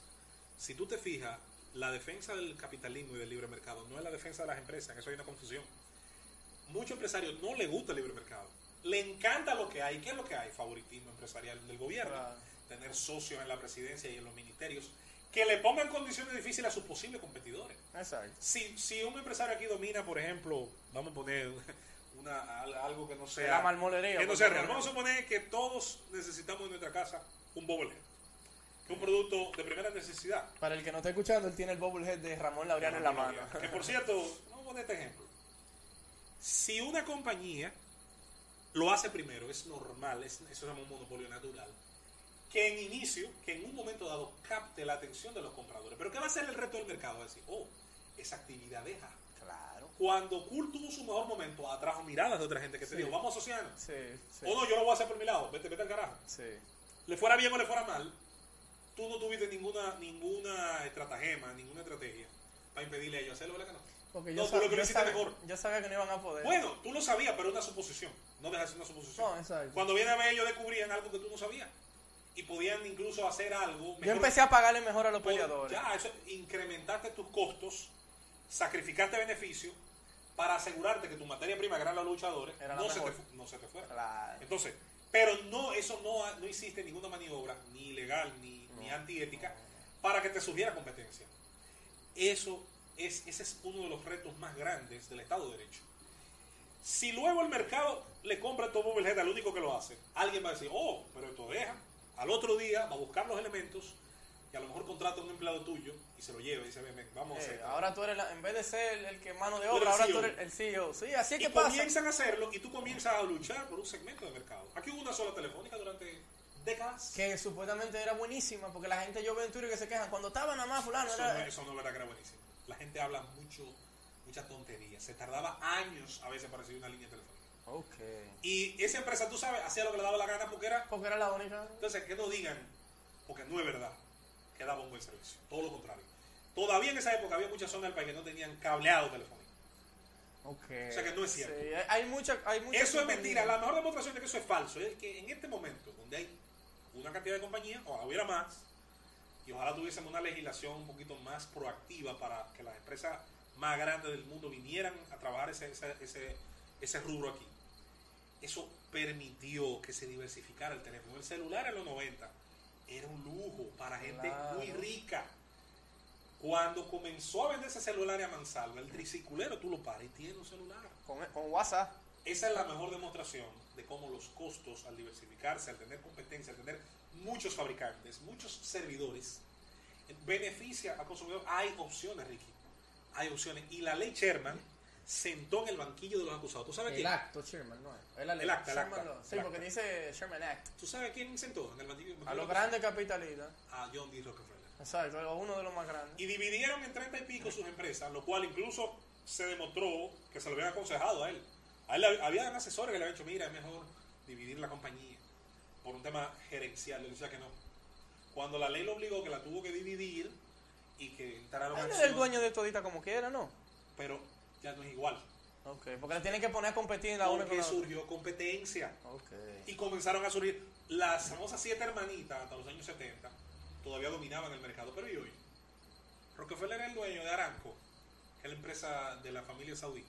si tú te fijas, la defensa del capitalismo y del libre mercado no es la defensa de las empresas, en eso hay una confusión. Muchos empresarios no les gusta el libre mercado. Le encanta lo que hay. ¿Qué es lo que hay? Favoritismo empresarial del gobierno. Claro. Tener socios en la presidencia y en los ministerios que le pongan condiciones difíciles a sus posibles competidores. Exacto. Si, si un empresario aquí domina, por ejemplo, vamos a poner *laughs* una, al- algo que no sea... La Que no sea real. Vamos a suponer que todos necesitamos en nuestra casa un bobblehead. Que es un producto de primera necesidad. Para el que no está escuchando, él tiene el bobblehead de Ramón Laureano en la mano. Que por *laughs* cierto, vamos a poner este ejemplo. Si una compañía lo hace primero, es normal, es, eso se llama un monopolio natural, que en inicio, que en un momento dado capte la atención de los compradores. Pero ¿qué va a ser el resto del mercado? Va a decir, oh, esa actividad deja. Claro. Cuando Cool tuvo su mejor momento, atrajo miradas de otra gente que se dijo, vamos a asociarnos. Sí, sí. O no, yo lo voy a hacer por mi lado, vete, vete al carajo. Sí. Le fuera bien o le fuera mal, tú no tuviste ninguna, ninguna estratagema, ninguna estrategia para impedirle a ellos hacerlo, ¿verdad que no? Porque No, yo, tú lo que yo hiciste sabía, mejor. yo sabía que no iban a poder. Bueno, tú lo sabías, pero es una suposición. No dejas una suposición. No, exacto. Cuando viene a ver, ellos descubrían algo que tú no sabías. Y podían incluso hacer algo. yo empecé a pagarle mejor a los peleadores. Ya, eso, incrementaste tus costos, sacrificaste beneficios para asegurarte que tu materia prima, que eran los luchadores, Era la no se, te, no se te fuera. Claro. Entonces, pero no, eso no, no hiciste ninguna maniobra, ni legal, ni, antiética, para que te surgiera competencia. Eso es, ese es uno de los retos más grandes del Estado de Derecho. Si luego el mercado le compra todo Bobblehead al único que lo hace, alguien va a decir, oh, pero esto deja. Al otro día va a buscar los elementos y a lo mejor contrata a un empleado tuyo y se lo lleva y dice, ven, ven, vamos a Eh, hacer. esto". ahora tú eres, la- en vez de ser el que mano de obra, ahora tú CEO. eres el CEO. Sí, así es y que pasa. comienzan a hacerlo y tú comienzas a luchar por un segmento de mercado. Aquí hubo una sola telefónica durante décadas. Que supuestamente era buenísima, porque la gente yo veo en Twitter que se quejan. Cuando estaba nada más fulano, Eso no, era... eso no es verdad que era buenísimo. La gente habla mucho, mucha tontería. Se tardaba años a veces para recibir una línea telefónica. Ok. Y esa empresa, tú sabes, hacía lo que le daba la gana porque era. Porque era la única. Entonces, que no digan, porque no es verdad, que daba un buen servicio. Todo lo contrario. Todavía en esa época había muchas zonas del país que no tenían cableado telefónico. Ok. O sea que no es cierto. Sí, hay- mucha, hay mucha Eso es mentira. La mejor demostración de que eso es falso es que en este momento, donde hay una cantidad de compañías, ojalá hubiera más, y ojalá tuviésemos una legislación un poquito más proactiva para que las empresas más grandes del mundo vinieran a trabajar ese, ese, ese, ese rubro aquí. Eso permitió que se diversificara el teléfono. El celular en los 90 era un lujo para gente Claro. muy rica. Cuando comenzó a venderse celulares a mansalva, el triciculero tú lo paras y tiene un celular. Con, con WhatsApp. Esa es la mejor demostración de cómo los costos, al diversificarse, al tener competencia, al tener muchos fabricantes, muchos servidores, beneficia al consumidor. Hay opciones, Ricky. Hay opciones. Y la ley Sherman sentó en el banquillo de los acusados. ¿Tú sabes El quién? acto, Sherman, no es. La ley. El acta, el Sherman acta. Sí, el porque acta. dice Sherman Act. ¿Tú sabes quién sentó en el banquillo? A los grandes capitalistas. A John D. Rockefeller. Exacto, uno de los más grandes. Y dividieron en 30 y pico sus empresas, lo cual incluso se demostró que se lo habían aconsejado a él. A él le- había un asesor que le había dicho, mira, es mejor dividir la compañía por un tema gerencial. Él decía que no. Cuando la ley lo obligó, que la tuvo que dividir y que entraron Él es el dueño de todita como quiera, ¿no? pero ya no es igual. Ok, porque la tienen que poner a competir la una con Porque la otra. surgió competencia. Y comenzaron a surgir las famosas siete hermanitas hasta los años 70. Todavía dominaban el mercado. Pero ¿y hoy? Rockefeller era el dueño de Aramco, que es la empresa de la familia saudí.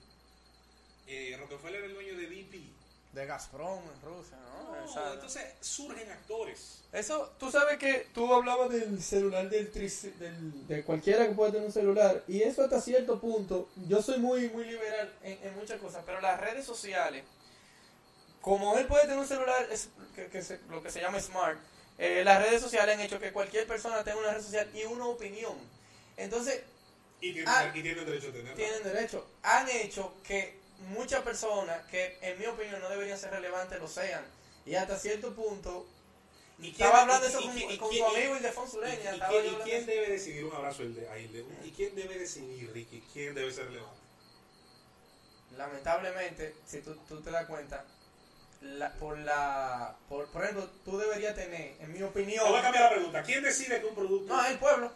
Eh, Rockefeller era el dueño de BP. De Gazprom en Rusia, ¿no? No, Esa- entonces surgen actores. Eso, Tú sabes que tú hablabas del celular del, del- de cualquiera que pueda tener un celular y eso hasta cierto punto, yo soy muy muy liberal en, en muchas cosas, pero las redes sociales, como él puede tener un celular es, que, que se- lo que se llama smart, eh, las redes sociales han hecho que cualquier persona tenga una red social y una opinión. Entonces, Y tienen, Ah. y tienen derecho a tenerla. tienen derecho. Han hecho que muchas personas que en mi opinión no deberían ser relevantes lo sean. Y hasta cierto punto, ¿Y estaba hablando y- eso y- con, y- con tu amigo Ildefonso y- Ureña. y- quién- yo ¿Y hablando quién debe decidir? Un abrazo a Hilde. ¿Y quién debe decidir, Ricky? ¿Quién debe ser relevante? lamentablemente, si tú, tú te das cuenta, la, por la por, por ejemplo, tú deberías tener, en mi opinión, Te voy a cambiar la pregunta. ¿Quién decide que un producto... no, es el pueblo,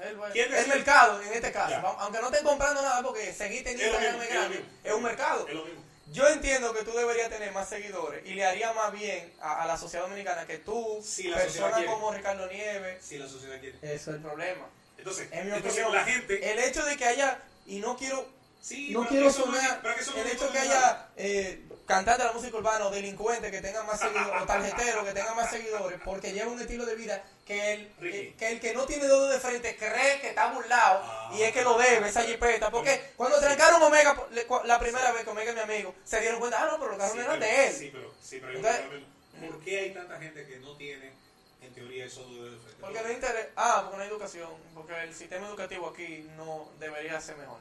el, pueblo. ¿Quién el mercado en este caso, Ya. Aunque no estén comprando nada porque seguiste en Instagram es grande, un mercado. Es lo mismo. Yo entiendo que tú deberías tener más seguidores y le haría más bien a, a la sociedad dominicana que tú, Si la personas como Ricardo Nieves, Si la sociedad quiere. eso es el problema. Entonces, En mi entonces opinión, la gente... el hecho de que haya, y no quiero Sí, no quiero no sonar no el hecho que haya eh, cantantes de la música urbana o delincuentes que tengan más seguidores o tarjeteros que tengan más seguidores porque lleva un estilo de vida que el, eh, que el que no tiene dedo de frente cree que está burlado Ah. y es que lo debe esa jipeta porque cuando trancaron Omega la primera vez que Omega es mi amigo se dieron cuenta ah no pero los carros no eran de él Sí, pero, sí, pero Entonces-. ¿por qué hay tanta gente que no tiene, en teoría, eso de de frente? porque no interés ah porque no hay educación porque el sistema educativo aquí no debería ser mejor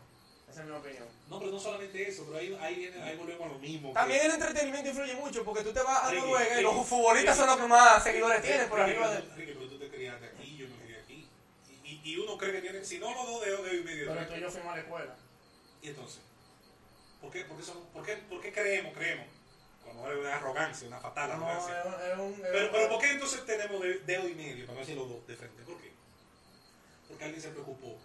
esa es mi opinión No, pero no solamente eso, pero ahí, ahí, viene, ahí volvemos a lo mismo. que- También el entretenimiento influye mucho porque tú te vas a Noruega y los futbolistas son los que más seguidores tienen por arriba pero de... tú- Ricky, pero tú te criaste aquí, yo me crié aquí. Y, y, uno cree que tiene, si no los dos dedos, dedo y medio. Pero frente. yo fuimos a la escuela. Y entonces, ¿por qué, por, qué son- por, qué, ¿por qué creemos, creemos? Mejor es una arrogancia, una fatal No, arrogancia. es un- es un- Pero, pero ¿por qué entonces tenemos de- dedo y medio, para no decir los dos de frente? ¿Por qué? Porque alguien se preocupó.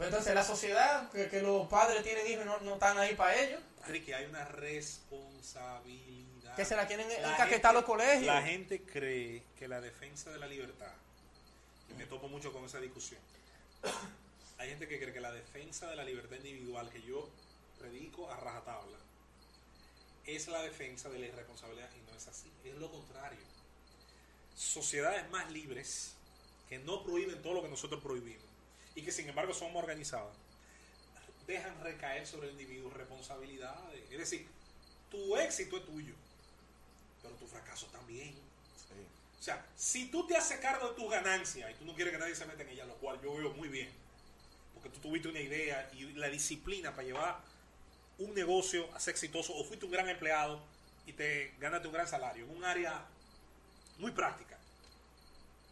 Pues entonces la sociedad, que, que los padres tienen hijos y no, no están ahí para ellos, Ricky, hay una responsabilidad. que se la quieren La encaquetar gente- los colegios. La gente cree que la defensa de la libertad, y me topo mucho con esa discusión, hay gente que cree que la defensa de la libertad individual que yo predico a rajatabla es la defensa de la irresponsabilidad y no es así, es lo contrario. Sociedades más libres que no prohíben todo lo que nosotros prohibimos y que sin embargo son organizadas, dejan recaer sobre el individuo responsabilidades. Es decir, tu éxito es tuyo, pero tu fracaso también. O sea, si tú te haces cargo de tus ganancias y tú no quieres que nadie se meta en ellas, lo cual yo veo muy bien, porque tú tuviste una idea y la disciplina para llevar un negocio a ser exitoso, o fuiste un gran empleado y te ganaste un gran salario en un área muy práctica.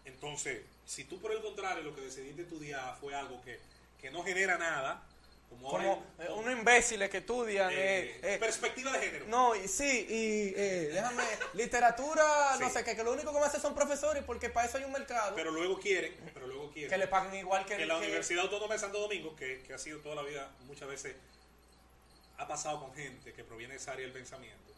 Entonces, si tú por el contrario lo que decidiste estudiar fue algo que, que no genera nada, como, Como hay- eh, unos imbéciles que estudian. eh, eh, eh, perspectiva de género. no, y sí, y eh, déjame, *laughs* literatura, no sé qué, que lo único que me hace son profesores porque para eso hay un mercado Pero luego quieren, pero luego quieren que le pagan igual que, que la que- Universidad Autónoma de Santo Domingo, que, que ha sido toda la vida, muchas veces ha pasado con gente que proviene de esa área del pensamiento,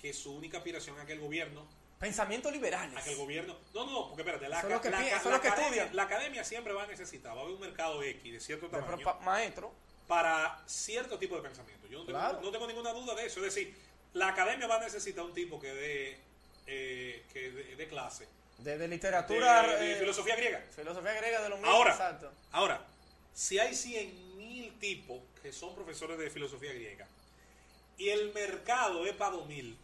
que su única aspiración es que el gobierno, Pensamientos liberales. a que el gobierno, no, no, no, porque espérate, la, que la- la- la que academia, la academia siempre va a necesitar, va a haber un mercado X de cierto De tamaño maestro. para cierto tipo de pensamiento. Yo no tengo, Claro. no tengo ninguna duda de eso. Es decir, la academia va a necesitar un tipo que dé eh, que dé clase De, de de, literatura. de eh, filosofía griega. filosofía griega de lo mismo. Ahora, Exacto. ahora, si hay 100.000 tipos que son profesores de filosofía griega y el mercado es para 2.000,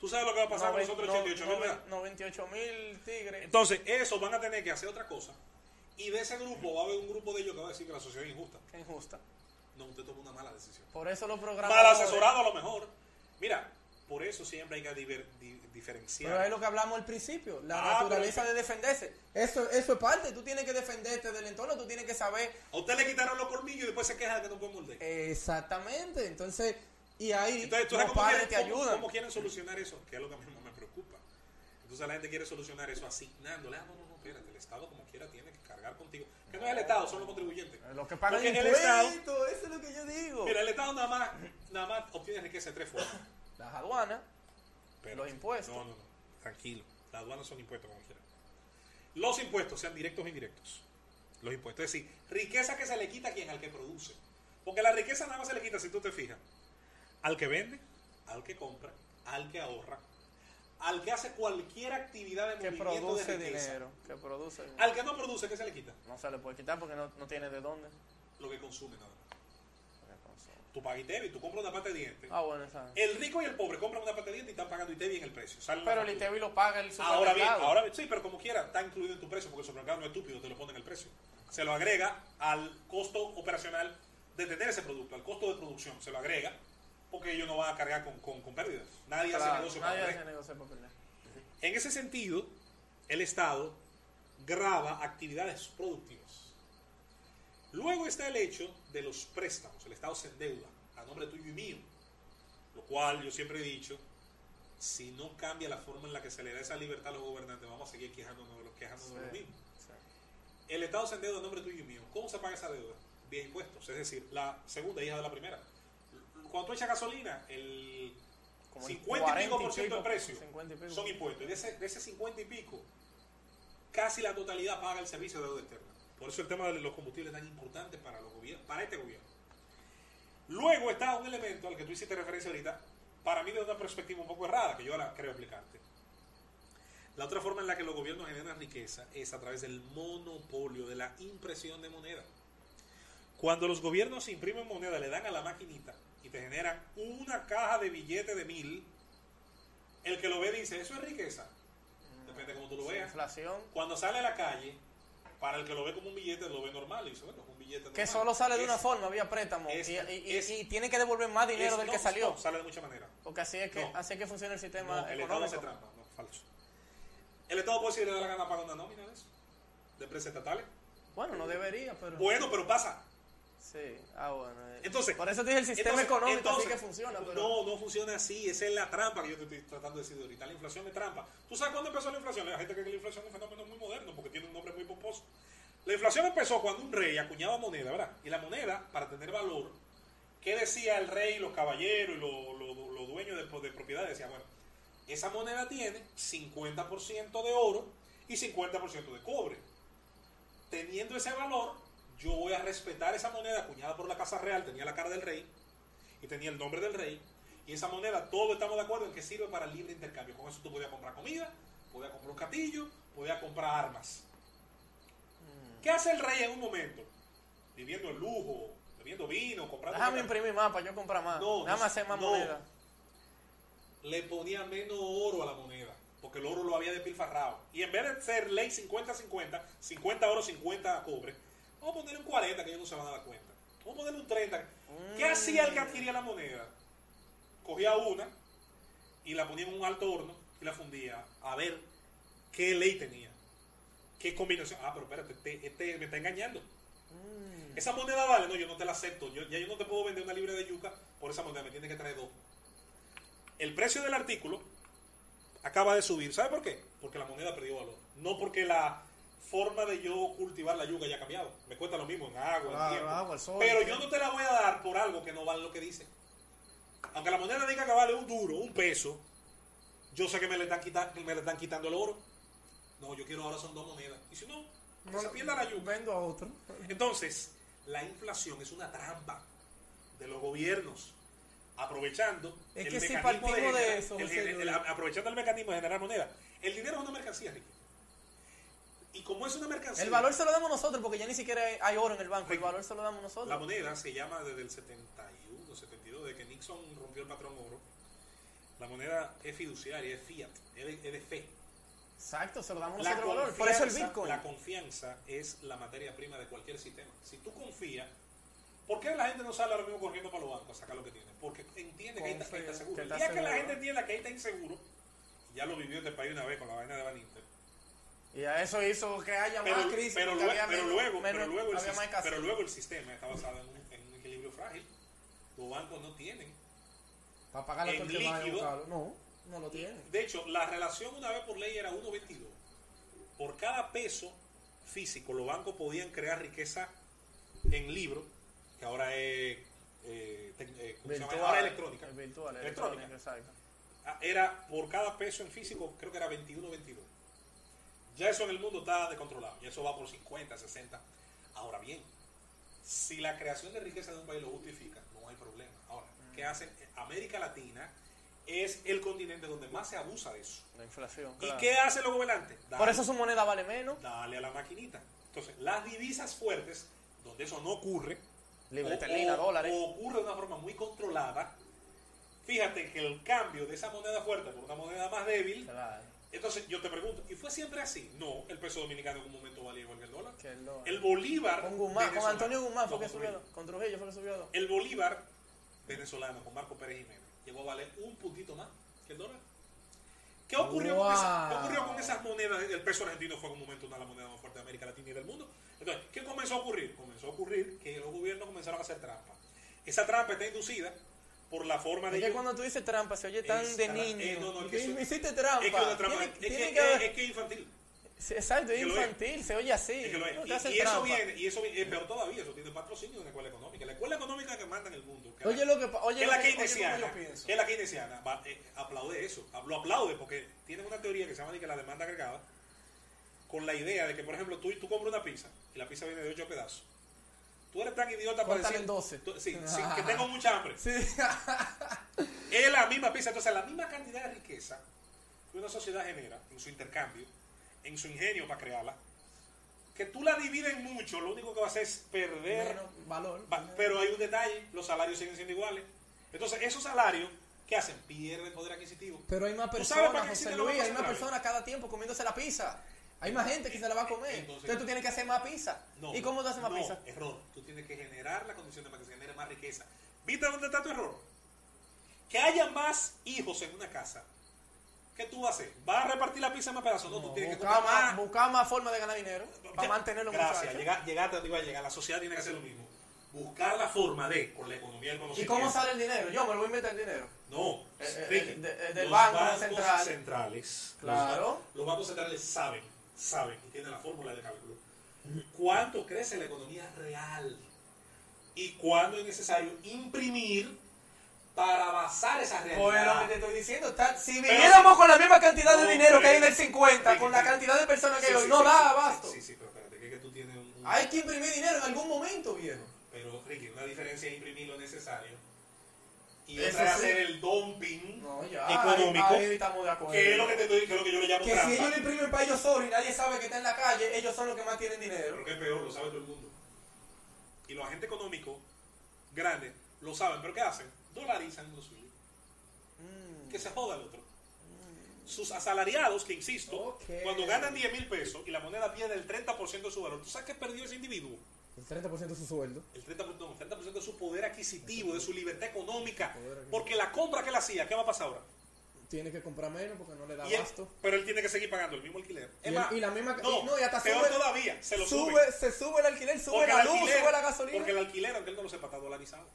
¿tú sabes lo que va a pasar con nosotros no- 88 mil? noven- 98 mil tigres. Entonces, esos van a tener que hacer otra cosa y de ese grupo va a haber un grupo de ellos que va a decir que la sociedad es injusta. Qué injusta. No, usted tomó una mala decisión. Por eso los programas. Mal asesorado a lo mejor. Mira, por eso siempre hay que diver- di- diferenciar. Pero es lo que hablamos al principio, la Ah, naturaleza de defenderse. Eso, eso es parte, tú tienes que defenderte del entorno, tú tienes que saber A usted le quitaron los colmillos y después se queja de que no puede morder. exactamente. Entonces, y ahí Entonces, ¿tú los cómo padres quieren, te cómo- ayudan. cómo quieren solucionar eso? Que es lo que a mí más me preocupa. Entonces la gente quiere solucionar eso asignándole, ah, no, no, no, espérate, el Estado como quiera tiene que cargar contigo. Que no es el Estado, son los contribuyentes. Lo que pagan Porque el Estado- eso es lo que yo digo. Mira, el Estado nada más, nada más obtiene riqueza de tres formas. Las aduanas, Pero- Los impuestos. No, no, no. Tranquilo. Las aduanas son impuestos como quiera. Los impuestos, sean directos o indirectos. Los impuestos. Es decir, riqueza que se le quita a quien, al que produce. Porque la riqueza nada más se le quita, si tú te fijas, al que vende, al que compra, al que ahorra, al que hace cualquier actividad de que movimiento produce de riqueza. dinero, que produce dinero. Al que no produce, ¿qué se le quita? No se le puede quitar porque no, no tiene de dónde. Lo que consume nada más. Tú pagas ITEVI, tú compras una pata de dientes. Ah, bueno, esa. El rico y el pobre compran una pata de dientes y están pagando ITEVI en el precio. Pero el. ITEVI lo paga el supermercado. Ahora bien, ahora bien, sí, pero como quiera, está incluido en tu precio porque el supermercado no es estúpido, te lo pone en el precio. Se lo agrega al costo operacional de tener ese producto, al costo de producción, se lo agrega porque ellos no van a cargar con, con, con pérdidas. Nadie hace Claro, negocio nadie para hace negocio para perder. En ese sentido, el Estado graba actividades productivas. Luego está el hecho de los préstamos. El Estado se endeuda a nombre tuyo y mío. Lo cual yo siempre he dicho, si no cambia la forma en la que se le da esa libertad a los gobernantes, vamos a seguir quejándonos de lo, quejándonos de lo Sí, mismo. sí. El Estado se endeuda a nombre tuyo y mío. ¿Cómo se paga esa deuda? Vía impuestos. Es decir, la segunda hija de la primera. Cuando tú echas gasolina, el Como el 50 y pico 40 y por ciento del precio 50 y pico. son impuestos. Y de ese, de ese 50 y pico, casi la totalidad paga el servicio de deuda externa. Por eso el tema de los combustibles es tan importante para, los gobiernos, para este gobierno. Luego está un elemento al que tú hiciste referencia ahorita, para mí de una perspectiva un poco errada, que yo ahora creo explicarte. La otra forma en la que los gobiernos generan riqueza es a través del monopolio, de la impresión de moneda. Cuando los gobiernos imprimen moneda, le dan a la maquinita y te generan una caja de billetes de mil, el que lo ve dice, eso es riqueza. Depende de cómo tú lo veas. Inflación. Cuando sale a la calle, para el que lo ve como un billete, lo ve normal y dice, bueno, es un billete normal. Que solo sale de Es- una forma, vía préstamo. es- y, y- y- es- y tiene que devolver más dinero del no, que salió. no, sale de muchas maneras. Porque así es que, No. así es que funciona el sistema No, el Estado económico. trampa, no, falso. El Estado puede si le da la gana pagar una nómina de eso, de empresas estatales. Bueno, no debería, pero. Bueno, pero pasa. Sí, ah, bueno. eh. Entonces, Por eso te dije el sistema entonces- económico, entonces, así que funciona. Pero... No, no funciona así. Esa es la trampa que yo te estoy tratando de decir ahorita. La inflación es trampa. ¿Tú sabes cuándo empezó la inflación? La gente cree que la inflación es un fenómeno muy moderno porque tiene un nombre muy pomposo. La inflación empezó cuando un rey acuñaba moneda, ¿verdad? Y la moneda, para tener valor, ¿qué decía el rey, los caballeros y los, los- los dueños de, de propiedades? Decía, bueno, esa moneda tiene 50% de oro y 50% de cobre. Teniendo ese valor, yo voy a respetar esa moneda acuñada por la Casa Real, tenía la cara del rey y tenía el nombre del rey. Y esa moneda, todos estamos de acuerdo en que sirve para libre intercambio. Con eso tú podías comprar comida, podías comprar un castillo, podías comprar armas. ¿Qué hace el rey en un momento? Viviendo en lujo, bebiendo vino, comprando... Déjame imprimir más para yo comprar más. No, Déjame hacer más no. moneda. le ponía menos oro a la moneda, porque el oro lo había despilfarrado. Y en vez de ser ley 50-50, 50 oro, 50 cobre, vamos a ponerle un 40 que ellos no se van a dar cuenta. Vamos a ponerle un 30. ¿Qué hacía el que adquiría la moneda? Cogía una y la ponía en un alto horno y la fundía a ver qué ley tenía. ¿Qué combinación? Ah, pero espérate, este, este me está engañando. Mm. Esa moneda vale, no, yo no te la acepto. Yo, ya yo no te puedo vender una libra de yuca por esa moneda, me tienes que traer dos. El precio del artículo acaba de subir. ¿Sabe por qué? Porque la moneda perdió valor. No porque la forma de yo cultivar la yuca haya cambiado. Me cuesta lo mismo en agua, en Claro, tiempo. agua, el sol, Pero yo no te la voy a dar por algo que no vale lo que dice. Aunque la moneda diga que vale un duro, un peso, yo sé que me le están, quita- me le están quitando el oro. No, yo quiero ahora son dos monedas. Y si no, que se pierda la yuca. Vendo a otro. Entonces, la inflación es una trampa de los gobiernos aprovechando Es el si mecanismo de eso, el- aprovechando el mecanismo de generar moneda. El dinero es una mercancía, Ricky. Y como es una mercancía, El valor se lo damos nosotros porque ya ni siquiera hay- oro en el banco. El valor se lo damos la nosotros. moneda se llama desde el 71, 72, de que Nixon rompió el patrón oro. La moneda es fiduciaria, es fiat, es de, es de fe. Exacto, se lo damos La nosotros valor. Por eso el Bitcoin. La confianza es la materia prima de cualquier sistema. Si tú confías, ¿por qué la gente no sale ahora mismo corriendo para los bancos a sacar lo que tiene? Porque entiende está, que ahí está Confía, seguro. El día que la gente entienda que ahí está inseguro, ya lo vivió este país una vez con la vaina de Baninter. Y a eso hizo que haya Pero, más crisis. pero, porque lue- había pero menos- luego, pero, luego el había pero luego el sistema está basado en un, en un equilibrio frágil. Los bancos no tienen. Para pagarle en a porque vaya a líquido. No, no lo tiene. De hecho, la relación una vez por ley era 1.22. por cada peso físico, los bancos podían crear riqueza en libro, que ahora es, eh, tec- eh, ¿cómo se llama? Ahora es electrónica. Virtual, Electrónica. electrónica, exacto. Ah, Era por cada peso en físico, creo que era 21 22. Ya eso en el mundo está descontrolado. Y eso va por 50, 60. Ahora bien, si la creación de riqueza de un país lo justifica, no hay problema. Ahora, ¿qué hacen? América Latina es el continente donde más se abusa de eso. La inflación. ¿Y claro. qué hacen los gobernantes? Por eso su moneda vale menos. Dale a la maquinita. Entonces, las divisas fuertes, donde eso no ocurre, Libre dólares. o ocurre de una forma muy controlada, fíjate que el cambio de esa moneda fuerte por una moneda más débil, Claro. Entonces yo te pregunto, ¿y fue siempre así? No, el peso dominicano en un momento valía igual que el dólar. Que el dólar. El bolívar. Con Guzmán, con Antonio Guzmán fue no, que subió. Con Trujillo fue que subió. El bolívar venezolano con Marco Pérez Jiménez llegó a valer un puntito más que el dólar. ¿Qué ocurrió, con, esa- qué Wow. ocurrió con esas monedas? El peso argentino fue en un momento una de las monedas más fuertes de América Latina y del mundo. Entonces, ¿qué comenzó a ocurrir? Comenzó a ocurrir que los gobiernos comenzaron a hacer trampa. Esa trampa está inducida por la forma de Es que cuando tú dices trampa se oye tan Es de niño. eh, no, no, es que eso- hiciste trampa. Es que, una trampa- Tiene- es tiene que- que haber- es que es infantil. Exacto, es es. infantil, se oye así. Es es. No Y, eso viene, y eso viene, es peor todavía, eso tiene patrocinio de una escuela económica. La escuela económica que manda en el mundo. que Oye lo que oye lo la keynesiana, que la keynesiana va, eh, aplaude eso, lo aplaude porque tienen una teoría que se llama que la demanda agregada, con la idea de que, por ejemplo, tú, tú compras una pizza y la pizza viene de 8 pedazos. Tú eres tan idiota para decir... en 12. tú- sí, sí, que tengo mucha hambre. Sí. *laughs* Es la misma pizza, entonces la misma cantidad de riqueza que una sociedad genera en su intercambio, en su ingenio para crearla, que tú la divides en mucho, lo único que va a hacer es perder Menos valor. Va- Pero hay un detalle, los salarios siguen siendo iguales. Entonces, esos salarios, ¿qué hacen? Pierden poder adquisitivo. Pero hay más ¿Tú sabes para personas, José Luis, hay más personas cada tiempo comiéndose la pizza. Hay más gente que se la va a comer. Entonces- Entonces, tú tienes que hacer más pizza. No, ¿Y cómo te haces más no, pizza? error. Tú tienes que generar las condiciones para que se genere más riqueza. ¿Viste dónde está tu error? Que haya más hijos en una casa. ¿Qué tú vas a hacer? ¿Vas a repartir la pizza en más pedazos? No, tú tienes que más, más. buscar más formas de ganar dinero para Ya, mantenerlo Gracias, llegar, llegaste a donde iba a llegar. La sociedad tiene que hacer lo mismo. Buscar la forma de, con la economía del ¿Y conocimiento. cómo sale el dinero? Yo me lo voy a inventar el dinero. No, Eh, eh, de- eh, del los Banco bancos Central. centrales. Claro. Los bancos centrales saben, saben y tienen la fórmula de cálculo. ¿Cuánto crece la economía real? Y cuándo es necesario imprimir para basar esa Pues lo que realidad. te estoy diciendo, está- si Pero viviéramos si- con la misma cantidad de No, dinero que hay en el 50, Ricky, con la cantidad de personas que Sí, hay hoy, sí, no da abasto. Sí, sí, pero espérate, que, es que tú tienes un, un- Hay que imprimir dinero en algún momento, viejo. Pero, Ricky, una diferencia es imprimir lo necesario y Eso otra es hacer el dumping No, ya. económico, Ahí, ahí estamos de acuerdo. que es lo que, te, estoy- que es lo que yo le llamo Que trampa. si ellos lo imprimen para ellos solos y nadie sabe que está en la calle, ellos son los que más tienen dinero. Pero que es peor, lo sabe todo el mundo. Y los agentes económicos grandes lo saben, pero ¿qué hacen? Dolarizan lo suyo. Mm. Que se joda el otro. Sus asalariados, que insisto, cuando ganan 10 mil pesos y la moneda pierde el 30% de su valor, ¿tú sabes qué perdió ese individuo? El 30% de su sueldo. El 30%, no, el 30% de su poder adquisitivo, de su libertad económica. Porque la compra que él hacía, ¿qué va a pasar ahora? Tiene que comprar menos porque no le da abasto. pero él tiene que seguir pagando el mismo alquiler. Y el- la misma- no, y- no, y hasta peor sube- todavía, se lo Sube, sube. se sube el alquiler, sube Porque la luz, alquiler- sube la gasolina. Porque el alquiler, aunque él no lo sepa, está dolarizado.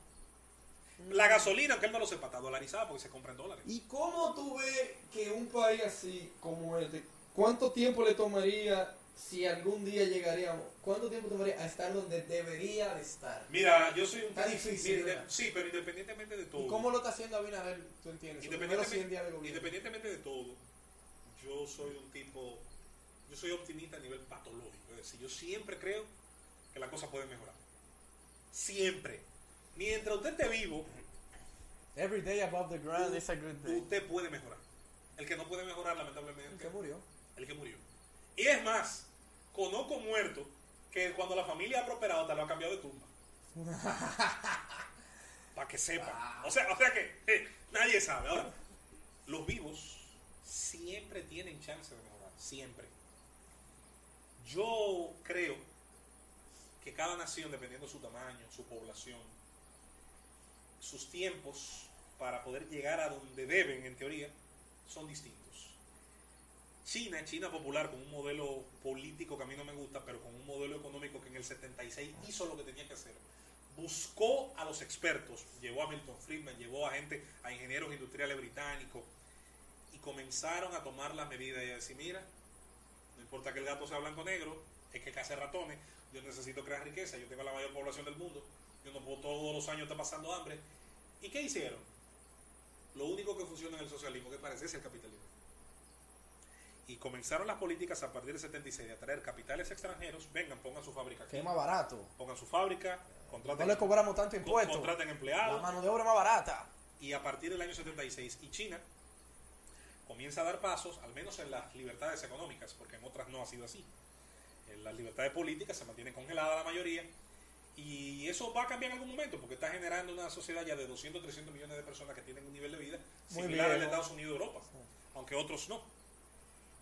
La gasolina, aunque él no lo sepa, está dolarizada porque se compra en dólares. ¿Y cómo tú ves que un país así como este, cuánto tiempo le tomaría si algún día llegaríamos, cuánto tiempo tomaría a estar donde debería de estar? Mira, yo soy un... Está difícil. Sí, pero independientemente de todo. ¿Y cómo lo está haciendo Abinader, tú entiendes? Sus primeros 100 días de Independientemente, de todo, yo soy un tipo... Yo soy optimista a nivel patológico. Es decir, yo siempre creo que las cosas pueden mejorar. Siempre. Mientras usted esté vivo, Every day above the ground is a good day. usted puede mejorar. El que no puede mejorar, lamentablemente, ¿Qué murió? el que murió. Y es más, conozco muertos que cuando la familia ha prosperado te lo ha cambiado de tumba. *laughs* Para que sepan. O sea, o sea que eh, nadie sabe. Ahora, los vivos siempre tienen chance de mejorar. Siempre. Yo creo que cada nación, dependiendo de su tamaño, su población, sus tiempos para poder llegar a donde deben, en teoría, son distintos. China, China popular, con un modelo político que a mí no me gusta, pero con un modelo económico que en el 76 hizo lo que tenía que hacer. Buscó a los expertos, llevó a Milton Friedman, llevó a gente, a ingenieros industriales británicos, y comenzaron a tomar las medidas y a decir, mira, No importa que el gato sea blanco o negro, es que case ratones. Yo necesito crear riqueza. Yo tengo la mayor población del mundo. Yo no puedo todos los años estar pasando hambre. ¿Y qué hicieron? Lo único que funciona en el socialismo, que parece, es el capitalismo. Y comenzaron las políticas a partir del 76 de atraer capitales extranjeros. Vengan, pongan su fábrica aquí. Que es más barato. Pongan su fábrica, No contraten, le cobramos tanto impuesto. contraten La empleados. mano de obra más barata. Y a partir del año 76 y China comienza a dar pasos, al menos en las libertades económicas, porque en otras no ha sido así. En las libertades políticas se mantiene congelada la mayoría y eso va a cambiar en algún momento porque está generando una sociedad ya de 200, 300 millones de personas que tienen un nivel de vida Muy similar al de. Estados Unidos y Europa, aunque otros no.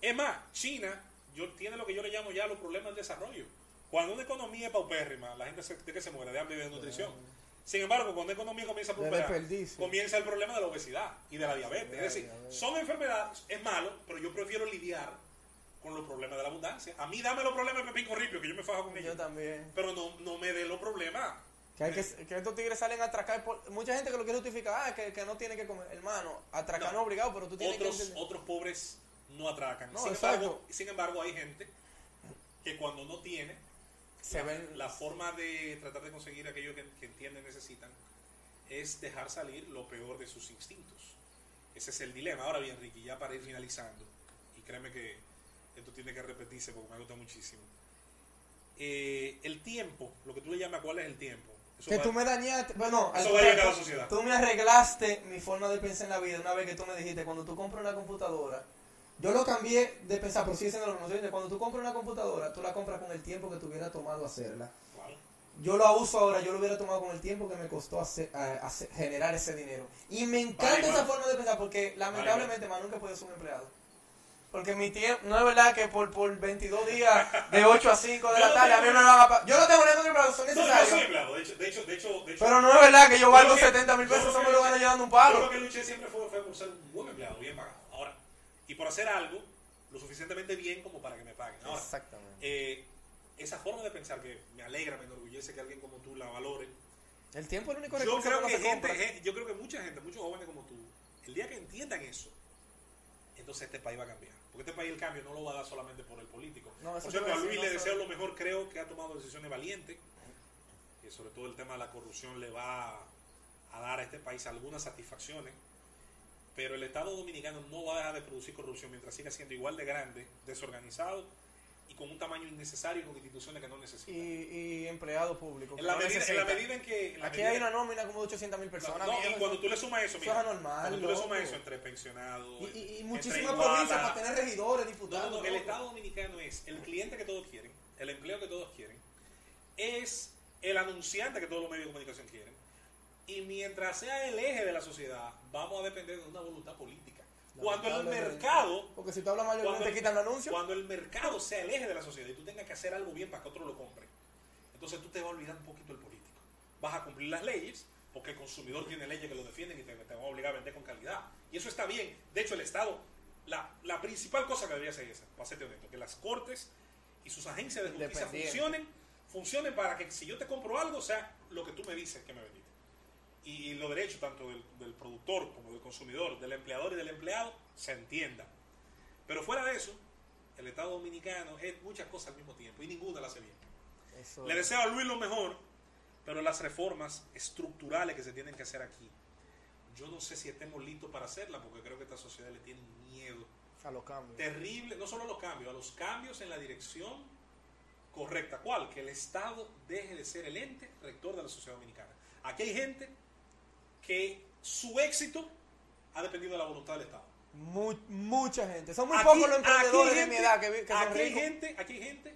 Es más, China yo, tiene lo que yo le llamo ya los problemas del desarrollo. Cuando una economía es paupérrima, la gente se, de que se muere de hambre y de desnutrición. Sin embargo, cuando una economía comienza a prosperar, comienza el problema de la obesidad y de la diabetes. Es decir, son enfermedades, es malo, pero yo prefiero lidiar con los problemas de la abundancia. A mí dame los problemas de Pepín Corripio, que yo me fajo con Yo ellos. también. Pero no, no me dé los problemas. Que, hay que, que estos tigres salen a atracar. Por, mucha gente que lo quiere justificar. Ah, que, que no tiene que comer. Hermano, atracar no, No. obligado, pero tú tienes Otros, que otros pobres no atracan. No, sin, embargo, sin embargo, hay gente que cuando no tiene, Se la, ven. la forma de tratar de conseguir aquello que, que entienden necesitan es dejar salir lo peor de sus instintos. Ese es el dilema. Ahora bien, Ricky, ya para ir finalizando, y créeme que esto tiene que repetirse porque me gusta muchísimo. Eh, el tiempo, lo que tú le llamas cuál es el tiempo. Eso Que va- tú me dañaste. Bueno, Eso va a llegar a la sociedad. Tú me arreglaste mi forma de pensar en la vida una vez que tú me dijiste, cuando tú compras una computadora, yo lo cambié de pensar, sigue siendo lo mismo. Tú dices, Cuando tú compras una computadora, tú la compras con el tiempo que te hubiera tomado hacerla. Yo la uso ahora, yo lo hubiera tomado con el tiempo que me costó hacer, a- hacer- generar ese dinero. Y me encanta Vale, esa forma de pensar porque lamentablemente más nunca puede ser un empleado. Porque mi tiempo, no es verdad que por, por 22 días de *laughs* 8 a 5 de la no tarde a mí me van a pagar. Yo no tengo ningún empleado, son No, yo soy necesarios. empleado. De hecho, de hecho, de hecho, de hecho Pero no es verdad que yo valgo Yo lo que- 70 mil pesos, lo eso me lo van llevando un Yo lo palo. que luché siempre fue, fue por ser un buen empleado, bien pagado. Y por hacer algo lo suficientemente bien como para que me paguen. Ahora, Exactamente. eh, esa forma de pensar que me alegra, me enorgullece que alguien como tú la valore. El tiempo es el único Yo creo que no que se gente, yo creo que mucha gente, muchos jóvenes como tú, el día que entiendan eso, entonces este país va a cambiar. Porque este país el cambio no lo va a dar solamente por el político. No, por cierto, a Luis no le deseo lo mejor, creo que ha tomado decisiones valientes. Que sobre todo el tema de la corrupción le va a dar a este país algunas satisfacciones. Pero el Estado Dominicano no va a dejar de producir corrupción mientras siga siendo igual de grande, desorganizado y con un tamaño innecesario y con instituciones que no necesitan. Y, y empleado público. que en, la no medida, en la necesita. medida en que... en Aquí medida- hay una nómina como de 800 mil personas. no, y cuando tú le sumas eso, eso mira, es anormal, cuando tú le sumas eso entre pensionados, y, y, y muchísimas provincias para tener regidores, diputados. no, no, el. Estado Dominicano es el cliente que todos quieren, el empleo que todos quieren, es el anunciante que todos los medios de comunicación quieren. Y mientras sea el eje de la sociedad, vamos a depender de una voluntad política. Cuando el mercado Porque si tú hablas mayormente, el- quitan el anuncio. Cuando el mercado sea el eje de la sociedad y tú tengas que hacer algo bien para que otro lo compre, entonces tú te vas a olvidar un poquito del político. Vas a cumplir las leyes porque el consumidor tiene leyes que lo defienden y te, te van a obligar a vender con calidad. Y eso está bien. De hecho, el Estado, la, la principal cosa que debería ser esa, para serte honesto, que las cortes y sus agencias de justicia funcionen, funcionen para que si yo te compro algo sea lo que tú me dices que me. Y los derechos tanto del, del productor como del consumidor, del empleador y del empleado se entiendan. Pero fuera de eso, el Estado Dominicano es muchas cosas al mismo tiempo y ninguna la hace bien. Eso- Le deseo a Luis lo mejor, pero las reformas estructurales que se tienen que hacer aquí, yo no sé si estemos listos para hacerlas porque creo que esta sociedad le tiene miedo a los cambios. terrible, no solo a los cambios, a los cambios en la dirección correcta. ¿Cuál? Que el Estado deje de ser el ente rector de la sociedad dominicana. Aquí hay gente que su éxito ha dependido de la voluntad del Estado. Mu- mucha gente. Son muy Aquí- pocos los emprendedores hay de mi gente- edad que, que son aquí hay gente, aquí hay gente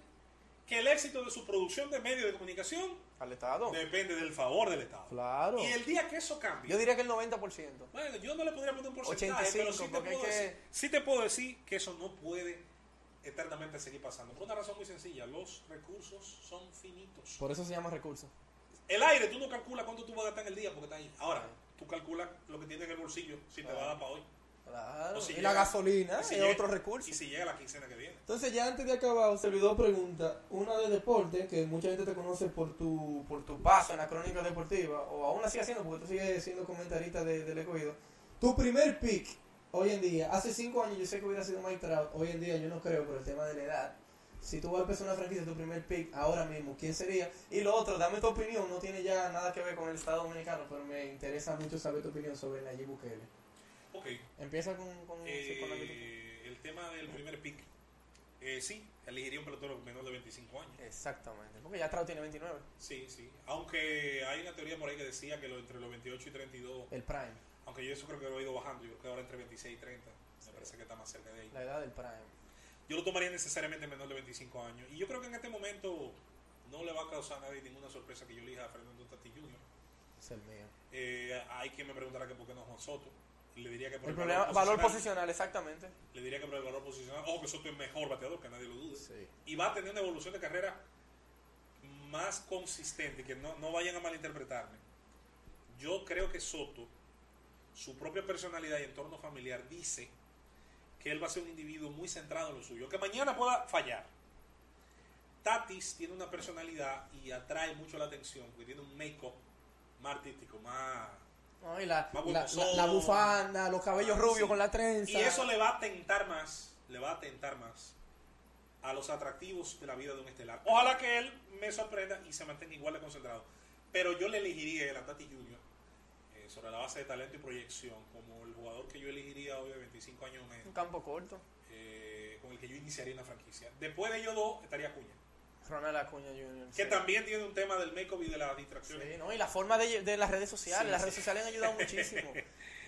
que el éxito de su producción de medios de comunicación Al Estado. depende del favor del Estado. Claro. Y el día que eso cambie, Yo diría que el 90%. bueno, yo no le podría poner un porcentaje, 85, pero sí te, puedo que- decir, sí te puedo decir que eso no puede eternamente seguir pasando. Por una razón muy sencilla, los recursos son finitos. Por eso se llama recurso. El aire, tú no calculas cuánto tú vas a gastar en el día porque está ahí. Ahora, tú calculas lo que tienes en el bolsillo, si te va a dar para hoy. Claro. Si y llega- la gasolina y si es llega- otro recurso. Y si llega la quincena que viene. Entonces ya antes de acabar, se olvidó pregunta, una de deporte, que mucha gente te conoce por tu, por tu paso en la crónica deportiva, o aún así haciendo, porque tú sigues siendo comentarista de, del escogido. Tu primer pick hoy en día, hace cinco años yo sé que hubiera sido Mike Trout, hoy en día yo no creo por el tema de la edad. Si tú vas a empezar una franquicia, tu primer pick ahora mismo, ¿quién sería? Y lo otro, dame tu opinión, no tiene ya nada que ver con el Estado Dominicano, pero me interesa mucho saber tu opinión sobre Nayib Bukele. Ok. Empieza con, con, Eh, con la el tema del primer pick. Eh, sí, elegiría un pelotero menor de 25 años. Exactamente, porque ya Trout tiene 29, Sí, sí. Aunque hay una teoría por ahí que decía que lo, entre los 28 y 32, el prime, aunque yo eso creo que lo he ido bajando, yo creo que ahora entre 26 y 30, me parece que está más cerca de ahí. la edad del prime. Yo lo tomaría necesariamente menor de 25 años. Y yo creo que en este momento no le va a causar a nadie ninguna sorpresa que yo elija a Fernando Tati Jr. Es el mío. Eh, hay quien me preguntará que por qué no Juan Soto. Le diría que por El problema, valor posicional, exactamente. Le diría que por el valor posicional. Ojo que Soto es mejor bateador, que nadie lo dude. Sí. Y va a tener una evolución de carrera más consistente, que no, no vayan a malinterpretarme. Yo creo que Soto, su propia personalidad y entorno familiar, dice que él va a ser un individuo muy centrado en lo suyo, que mañana pueda fallar. Tatis tiene una personalidad y atrae mucho la atención, porque tiene un make-up más artístico, más... No, y la, Más la, la- la bufanda, los cabellos Ah, rubios sí. con la trenza. Y eso le va a tentar más, le va a tentar más a los atractivos de la vida de un estelar. Ojalá que él me sorprenda y se mantenga igual de concentrado. Pero yo le elegiría el Tati Junior eh, sobre la base de talento y proyección como jugador que yo elegiría hoy de 25 años o menos, Un campo corto. eh, con el que yo iniciaría una franquicia. Después de ellos dos estaría Cuña, Ronald Acuña Jr. que sí. también tiene un tema del make-up y de las distracciones. Sí, ¿no? Y la forma de, de las redes sociales. Sí, las redes sociales han ayudado *laughs* muchísimo.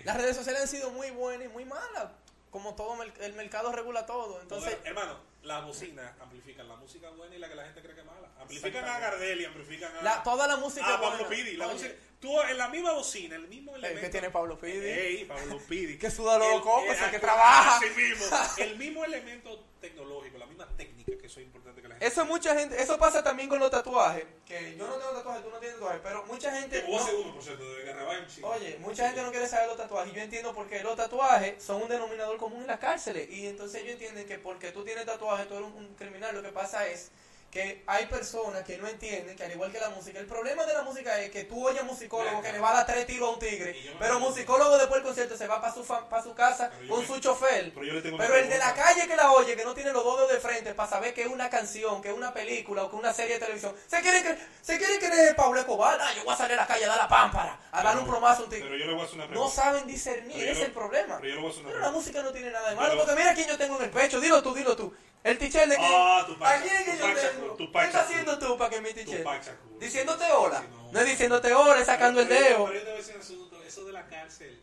Las redes sociales han sido muy buenas y muy malas. Como todo el mercado regula todo. Entonces, hermano, las bocinas amplifican la música buena y la que la gente cree que es mala. Amplifican a. Gardel y amplifican a... la, toda la música Ah, buena. Pablo Pidi. La Oye, música, tú en la misma bocina, el mismo el elemento. que tiene Pablo Pidi. Ey, Pablo Pidi. *laughs* Que suda los El- cocos, eh, el que trabaja. así mismo. El mismo elemento tecnológico, la misma técnica, que eso es importante que la gente. Eso mucha gente, eso pasa también con los tatuajes. Que yo no tengo tatuajes, tú no tienes tatuajes, pero mucha gente. Vos no- uno, por cierto, de Garrabanchi. Oye, mucha gente no quiere saber los tatuajes. y Yo entiendo por qué los tatuajes son un denominador común en las cárceles. Y entonces ellos entienden que porque tú tienes tatuajes, tú eres un, un criminal. Lo que pasa es que hay personas que no entienden que al igual que la música, el problema de la música es que tú oyes musicólogo que le va a dar tres tiros a un tigre, pero musicólogo después del concierto se va para su, fa- pa' su casa Pero con su chofer. Pero Pero el de la calle que la oye, que no tiene los dos dedos de frente para saber que es una canción, que es una película o que es una serie de televisión, se quiere que se quiere creer Pablo Escobar. Ah, yo voy a salir a la calle a dar la pámpara, a darle un plomazo a un Pero tigre. yo le voy a hacer una No pregunta. saben discernir, Pero ese es el problema. Pero yo le voy a hacer una Pero la música no tiene nada de malo, Pero- porque mira quién yo tengo en el pecho. Dilo tú, dilo tú. El teacher de quién. Tupac ¿A quién que yo tengo? ¿Qué está Shakur. haciendo tú para que mi Shakur. Diciéndote hola. No es diciéndote hola, es sacando el dedo. Pero yo te voy a decir un asunto, eso de la cárcel,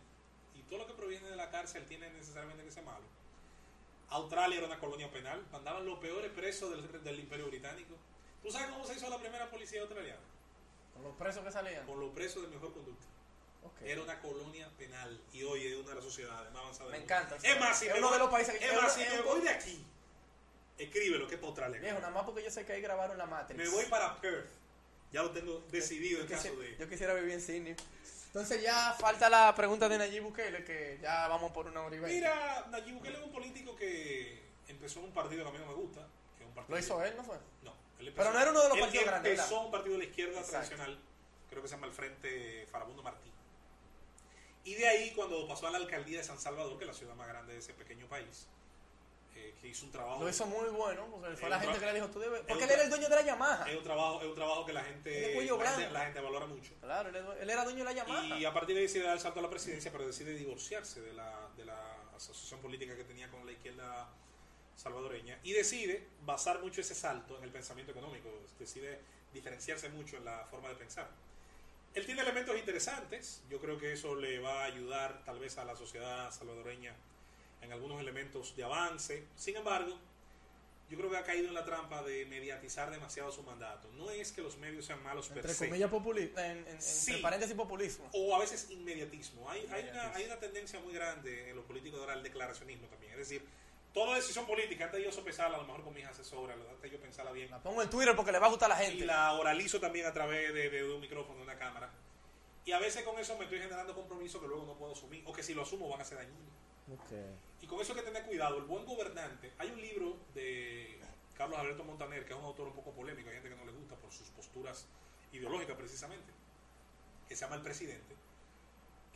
y todo lo que proviene de la cárcel tiene necesariamente que ser malo. Australia era una colonia penal, mandaban los peores presos del, del imperio británico. ¿Tú sabes cómo se hizo la primera policía australiana? Con los presos que salían. Con los presos de mejor conducta. Ok. Era una colonia penal y hoy es una de las sociedades más avanzadas. Me encanta. Es más, si Es uno de los países que- Es es más, si me voy de aquí, escríbelo, que es para Australia. Viejo, nada más porque yo sé que ahí grabaron la Matrix. Me voy para Perth. Ya lo tengo decidido en caso de. yo quisiera vivir en Sydney. Entonces ya falta la pregunta de Nayib Bukele, que ya vamos por una hora y veinte. Mira, Nayib Bukele es un político que empezó en un partido que a mí no me gusta. Que es un partido Lo hizo él, ¿no fue? No. él Pero no era uno de los él partidos grandes, Empezó un partido de la izquierda Exacto. tradicional, creo que se llama el Frente Farabundo Martí. Y de ahí, cuando pasó a la alcaldía de San Salvador, que es la ciudad más grande de ese pequeño país, eh, que hizo un trabajo. Lo hizo muy bueno, porque fue la gente que le dijo, tú debes... es Porque él era el dueño de la Yamaha. Es un trabajo, es un trabajo que la gente, la gente, la gente valora mucho. Claro, él, él era dueño de la Yamaha. Y a partir de ahí decide dar el salto a la presidencia, pero decide divorciarse de la, de la asociación política que tenía con la izquierda salvadoreña y decide basar mucho ese salto en el pensamiento económico, decide diferenciarse mucho en la forma de pensar. Él tiene elementos interesantes, yo creo que eso le va a ayudar tal vez a la sociedad salvadoreña en algunos elementos de avance. Sin embargo, yo creo que ha caído en la trampa de mediatizar demasiado su mandato. No es que los medios sean malos per Entre se comillas, populismo. En, en- Sí. Entre paréntesis, populismo. o a veces inmediatismo. Hay, hay, una, Inmediatismo. hay una tendencia muy grande en los políticos ahora al declaracionismo también. Es decir, toda decisión política, antes de yo sopesarla, a lo mejor con mis asesores, antes de yo pensarla bien, La pongo en Twitter porque le va a gustar a la y gente. la oralizo también a través de, de un micrófono, de una cámara. Y a veces con eso me estoy generando compromisos que luego no puedo asumir, o que si lo asumo van a ser dañinos. Y con eso hay que tener cuidado. El buen gobernante. Hay un libro de Carlos Alberto Montaner, que es un autor un poco polémico, hay gente que no le gusta por sus posturas ideológicas precisamente, que se llama El Presidente.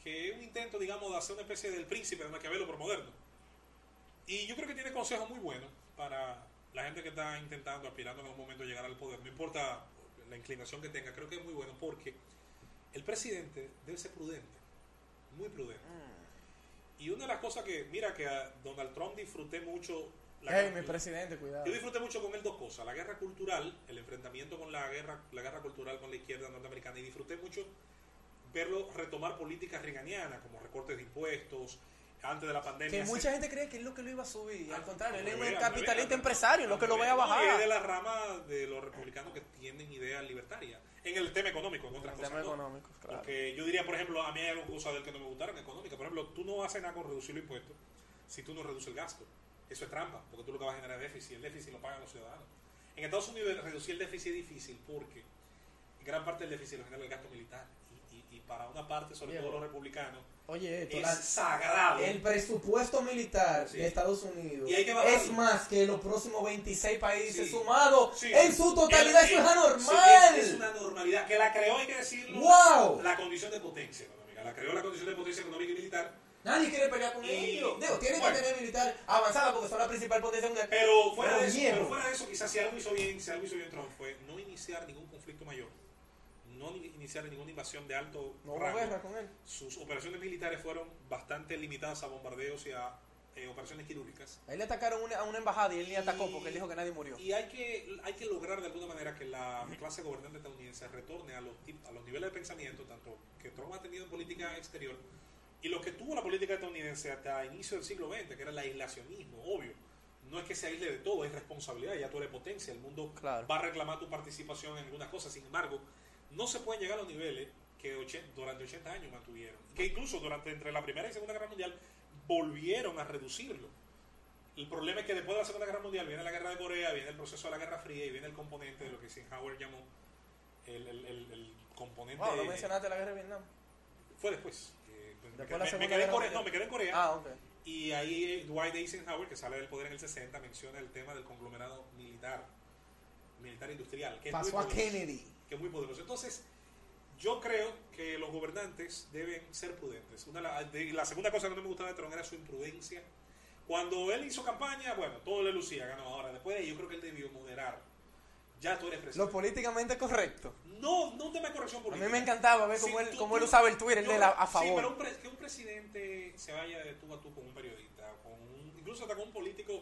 que es un intento, digamos, de hacer una especie del príncipe de Maquiavelo pero moderno. Y yo creo que tiene consejos muy buenos para la gente que está intentando, aspirando en algún momento a llegar al poder. No importa la inclinación que tenga, creo que es muy bueno porque el presidente debe ser prudente, muy prudente. Y una de las cosas que, mira, que a Donald Trump disfruté mucho. la- Ey, mi presidente, cuidado. yo disfruté mucho con él dos cosas, la guerra cultural, el enfrentamiento con la guerra, la guerra cultural con la izquierda norteamericana, y disfruté mucho verlo retomar políticas reganianas, como recortes de impuestos, antes de la pandemia. Que mucha gente cree que es lo que lo iba a subir. Al contrario, él es un capitalista empresario, lo que lo vaya a y Es de bajar. la rama de los republicanos que tienen ideas libertarias. En el tema económico, en otras El cosas. tema no. económico, claro. Porque yo diría, por ejemplo, a mí hay algunas cosas del que no me gustaron económica. Por ejemplo, tú no haces nada con reducir los impuestos si tú no reduces el gasto. Eso es trampa, porque tú lo que vas a generar es déficit. El déficit lo pagan los ciudadanos. En Estados Unidos reducir el déficit es difícil porque gran parte del déficit lo genera el gasto militar. Y, y- y para una parte, sobre todo los republicanos, Oye, esto, es la- sagrado. El presupuesto militar Sí. de Estados Unidos Y hay que bajarlo. es más que los próximos 26 países Sí. sumados. Sí. En su totalidad, El- eso es anormal. es, es una normalidad que la creó, hay que decirlo, ¡Wow! la condición de potencia económica. La creó la condición de potencia económica y militar. Nadie quiere pelear con Y- ellos. Digo, tienen bueno. que tener militar avanzada porque son la principal potencia mundial. Pero fuera, Pero de eso, pero fuera de eso, quizás si algo hizo bien, si algo hizo bien Trump fue no iniciar ningún conflicto mayor, no ni- iniciar ninguna invasión de alto no rango. guerra con él. Sus operaciones militares fueron bastante limitadas a bombardeos y a eh, operaciones quirúrgicas. Ahí le atacaron una- a una embajada y él ni atacó porque él dijo que nadie murió. Y hay que, hay que lograr de alguna manera que la clase gobernante estadounidense retorne a los, a los niveles de pensamiento, tanto que Trump ha tenido en política exterior, y lo que tuvo la política estadounidense hasta inicio del siglo XX, que era el aislacionismo, obvio. No es que se aísle de todo, es responsabilidad, ya tú eres potencia, el mundo Claro. va a reclamar tu participación en algunas cosas, sin embargo, no se pueden llegar a los niveles que durante 80 años mantuvieron, que incluso durante entre la Primera y Segunda Guerra Mundial volvieron a reducirlo. El problema es que después de la Segunda Guerra Mundial viene la guerra de Corea, viene el proceso de la Guerra Fría y viene el componente de lo que Eisenhower llamó el, el, el- el componente... Wow, no mencionaste la guerra de Vietnam. Fue después. me, quedé- la me Segunda quedé en Corea, Mundial. no, me quedé en Corea. Ah, ok. Y ahí eh, Dwight Eisenhower, que sale del poder en el 60, menciona el tema del conglomerado militar, militar industrial, que Pasó a Kennedy. Que es muy poderoso. Entonces, yo creo que los gobernantes deben ser prudentes. Una, de la, segunda cosa que no me gustaba de Trump era su imprudencia. Cuando él hizo campaña, bueno, todo le lucía, ganó. Ahora, después de ahí, yo creo que él debió moderar. Ya tú eres Lo presidente. políticamente correcto. No, no un tema de corrección A política. mí me encantaba ver Sí, cómo él, tú- cómo él usaba el Twitter, yo- de la, a Sí, favor. pero un pre- que un presidente se vaya de tú a tú con un periodista, con un- incluso hasta con un político,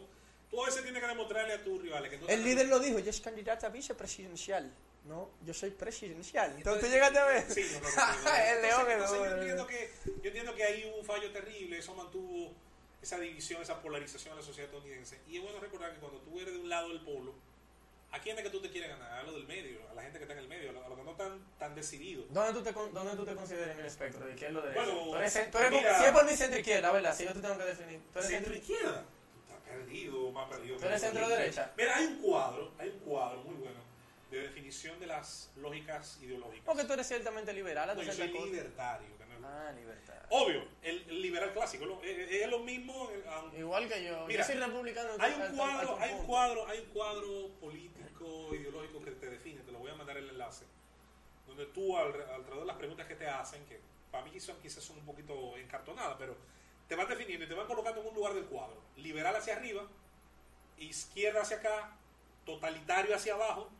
tú a veces tienes que demostrarle a tus rivales que no el líder lo dijo, yo soy candidato a vicepresidencial. No, yo soy presidencial. Entonces tú llegaste a ver. Sí, no, no, no. *laughs* El león Entonces, es entonces yo entiendo que yo entiendo que ahí hubo un fallo terrible, eso mantuvo esa división, esa polarización en la sociedad estadounidense. Y es bueno recordar que cuando tú eres de un lado del polo, ¿a quién es que tú te quieres ganar? A los del medio, a la gente que está en el medio, a los a los que no están tan decididos. ¿Dónde tú, te, con- ¿Dónde tú te consideras en el espectro? ¿De izquierda o derecha? Bueno, tú eres, tú eres mira- como- si es por mi centro izquierda, ¿verdad? Si yo te tengo que definir. ¿Tú eres centro izquierda. Tú estás perdido, más perdido. ¿Tú eres centro derecha? Mira, hay un cuadro, hay un cuadro muy bueno de definición de las lógicas ideológicas. Porque tú eres ciertamente liberal. No, yo soy libertario. que no- Ah, libertad. Obvio, el, el liberal clásico lo- es, es lo mismo. eh, aunque- Igual que yo. Mira, yo soy republicano. hay un cuadro, hay un cuadro, hay un cuadro político, ideológico que te define. Te lo voy a mandar el enlace. Donde tú al- alrededor de las preguntas que te hacen, que para mí son, quizás son un poquito encartonadas, pero te van definiendo y te van colocando en un lugar del cuadro. Liberal hacia arriba, izquierda hacia acá, totalitario hacia abajo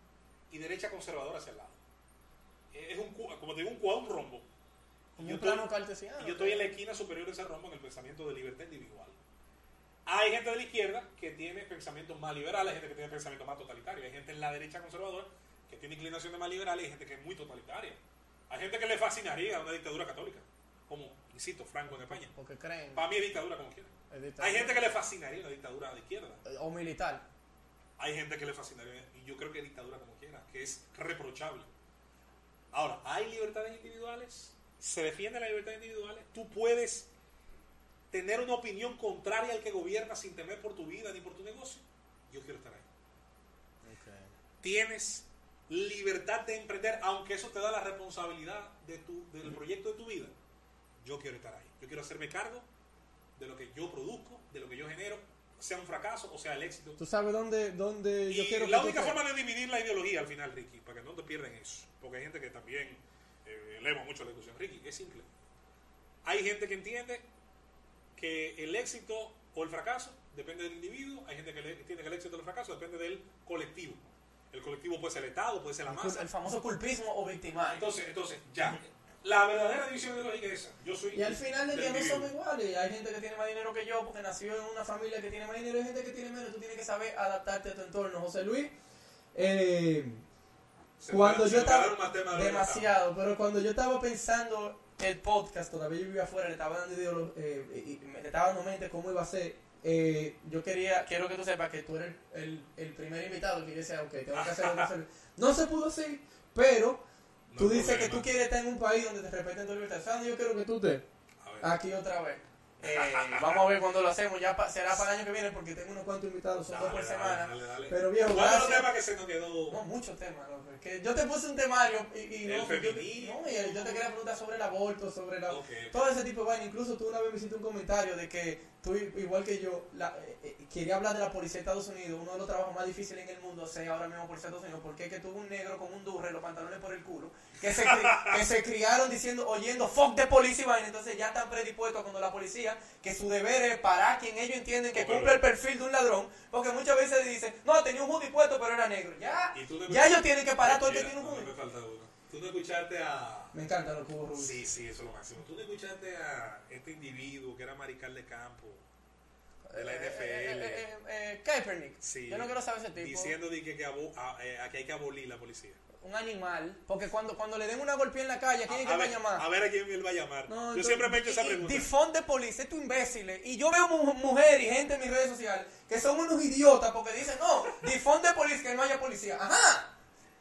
y derecha conservadora hacia el lado. Es un, como te digo, un cuadro, un rombo. Yo plano estoy- cartesiano. y yo estoy en la esquina superior de ese rombo en el pensamiento de libertad individual. Hay gente de la izquierda que tiene pensamientos más liberales, hay gente que tiene pensamientos más totalitarios. Hay gente en la derecha conservadora que tiene inclinaciones más liberales y hay gente que es muy totalitaria. Hay gente que le fascinaría una dictadura católica, como, insisto, Franco en España. Porque creen. Para mí es dictadura como quiera. es. Hay gente que le fascinaría una dictadura de izquierda. O militar. Hay gente que le fascinaría, y yo creo que dictadura como que es reprochable. Ahora, ¿hay libertades individuales? ¿Se defiende la libertad individual? ¿Tú puedes tener una opinión contraria al que gobierna sin temer por tu vida ni por tu negocio? Yo quiero estar ahí. Tienes libertad de emprender, aunque eso te da la responsabilidad de tu, del proyecto de tu vida. Yo quiero estar ahí. Yo quiero hacerme cargo de lo que yo produzco, de lo que yo genero, sea un fracaso o sea el éxito. ¿Tú sabes dónde, dónde yo Y quiero la que única forma de dividir la ideología al final, Ricky, para que no te pierdan eso, porque hay gente que también eh, eleva mucho la discusión, Ricky, es simple. Hay gente que entiende que el éxito o el fracaso depende del individuo, hay gente que entiende que el éxito o el fracaso depende del colectivo. El colectivo puede ser el Estado, puede ser la masa. El famoso culpismo o victimario. Entonces, entonces, ya. La verdadera división ideológica es esa. Yo soy Y al final del día no somos iguales. Hay gente que tiene más dinero que yo porque nació en una familia que tiene más dinero. Hay gente que tiene menos. Tú tienes que saber adaptarte a tu entorno. José Luis, eh, cuando yo estaba de demasiado, pero cuando yo estaba pensando el podcast, todavía yo vivía afuera, le estaba dando eh, y me le estaba dando mente cómo iba a ser. eh, yo quería, quiero que tú sepas que tú eres el, el, primer invitado que yo decía, ok, tengo que hacer. *laughs* No se pudo hacer, pero tú dices que tú quieres estar en un país donde te respeten tu libertad. ¿Sabes yo quiero que tú ver. Aquí otra vez. Eh, vamos a ver cuando lo hacemos. Ya pa- será para el año que viene porque tengo unos cuantos invitados, son dos por Dale, semana. dale. Pero viejo, ¿Cuál es el gracias. tema que se nos quedó? No, muchos temas, loco. Es Que yo te puse un temario y, y El no, feminismo. yo, no, y yo te quería preguntar sobre el aborto, sobre la, todo ese tipo de vaina. Incluso tú una vez me hiciste un comentario de que tú, igual que yo, la- eh, eh, quería hablar de la policía de Estados Unidos, uno de los trabajos más difíciles en el mundo, sea ahora mismo policía de Estados Unidos, porque es que tuvo un negro con un durre, los pantalones por el culo, que se, *laughs* que se criaron diciendo, oyendo fuck de policía y vaina, entonces ya están predispuestos cuando la policía, que su deber es parar a quien ellos entienden que cumple el perfil de un ladrón, porque muchas veces dicen, no, tenía un hoodie puesto, pero era negro. Ya, no- ya ellos tienen que parar todo el que tiene un no, hoodie. me falta uno. Tú no escuchaste a. Me encantan los cubos rubios. Sí, sí, eso es lo máximo. Tú no escuchaste a este individuo que era marical de campo de la Eh, NFL. eh, eh, eh, eh, Kaepernick. Sí. Yo no quiero saber ese tipo. Diciendo de que, que, abo- a- eh, a que hay que abolir la policía. Un animal. Porque cuando, cuando le den una golpe en la calle, ¿a quién es que a, va a llamar? a ver a quién él va a llamar. No, Yo siempre me he hecho esa pregunta. Defund de policía, estos imbéciles. Y yo veo mu- mujeres y gente en mis redes sociales que son unos idiotas porque dicen, no, defund de policía, que no haya policía. Ajá.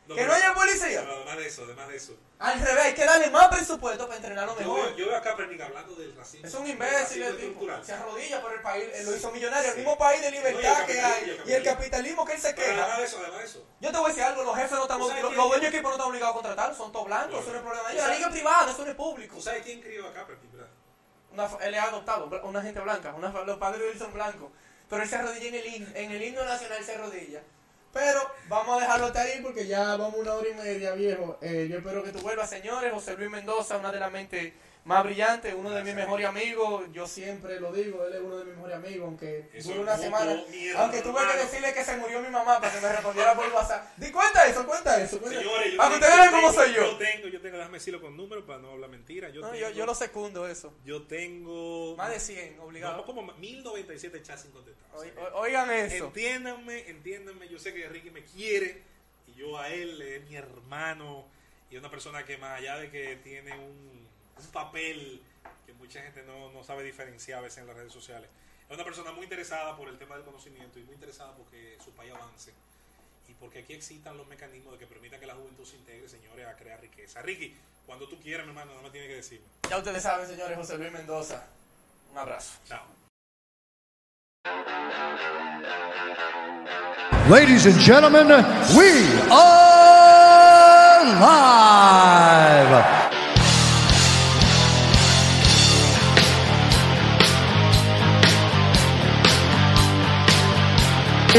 No, que no haya policía. pero además de eso, además de eso. Al revés, hay que darle más presupuesto para entrenarlo Yo mejor. veo, yo veo a Kaepernick hablando del racismo. Es un imbécil el tipo. Se arrodilla por el país, él lo hizo millonario, Sí. el mismo país de No, libertad que hay. y el capitalismo. que él se Pero queja. además de eso, además de eso. Yo te voy a decir algo, los jefes no están, ¿Tú sabes los, los dueños de equipo no están obligados a contratar, son todos blancos, No, eso no es no. problema de ¿Tú ellos. La liga privada, eso no es público. ¿Tú sabes quién crió a Kaepernick, verdad? Una, él es adoptado, una gente blanca, una, los padres de él son blancos. Pero él se arrodilla en el en el himno nacional se arrodilla. Pero vamos a dejarlo hasta ahí porque ya vamos una hora y media, viejo. Eh, yo espero que tú vuelvas, señores. José Luis Mendoza, una de las mentes más brillantes, uno de mis mejores amigos. Yo siempre lo digo, él es uno de mis mejores amigos, aunque Eso dure una semana. mi Aunque tuve que decirle que se murió mi mamá para que me respondiera por WhatsApp. *laughs* Di cuenta eso, cuenta eso. Cuenta. Señores, ustedes vean cómo soy yo. Yo tengo, yo tengo, déjame decirlo con números para no hablar mentira. Yo, No, tengo, yo, yo lo secundo eso. Yo tengo. Más de 100, obligado. No, como 1097 chats sin contestar. O o- Oigan eso. Entiéndanme, entiéndanme. Yo sé que Ricky me quiere y yo a él es mi hermano y es una persona que más allá de que tiene un, un papel que mucha gente no, no sabe diferenciar a veces en las redes sociales, es una persona muy interesada por el tema del conocimiento y muy interesada porque su país avance y porque aquí existan los mecanismos de que permitan que la juventud se integre, señores, a crear riqueza. Ricky, cuando tú quieras, mi hermano, no me tienes que decirme. Ya ustedes saben, señores, José Luis Mendoza. Un abrazo. Chao. Ladies and gentlemen, we are live.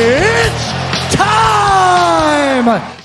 It's time!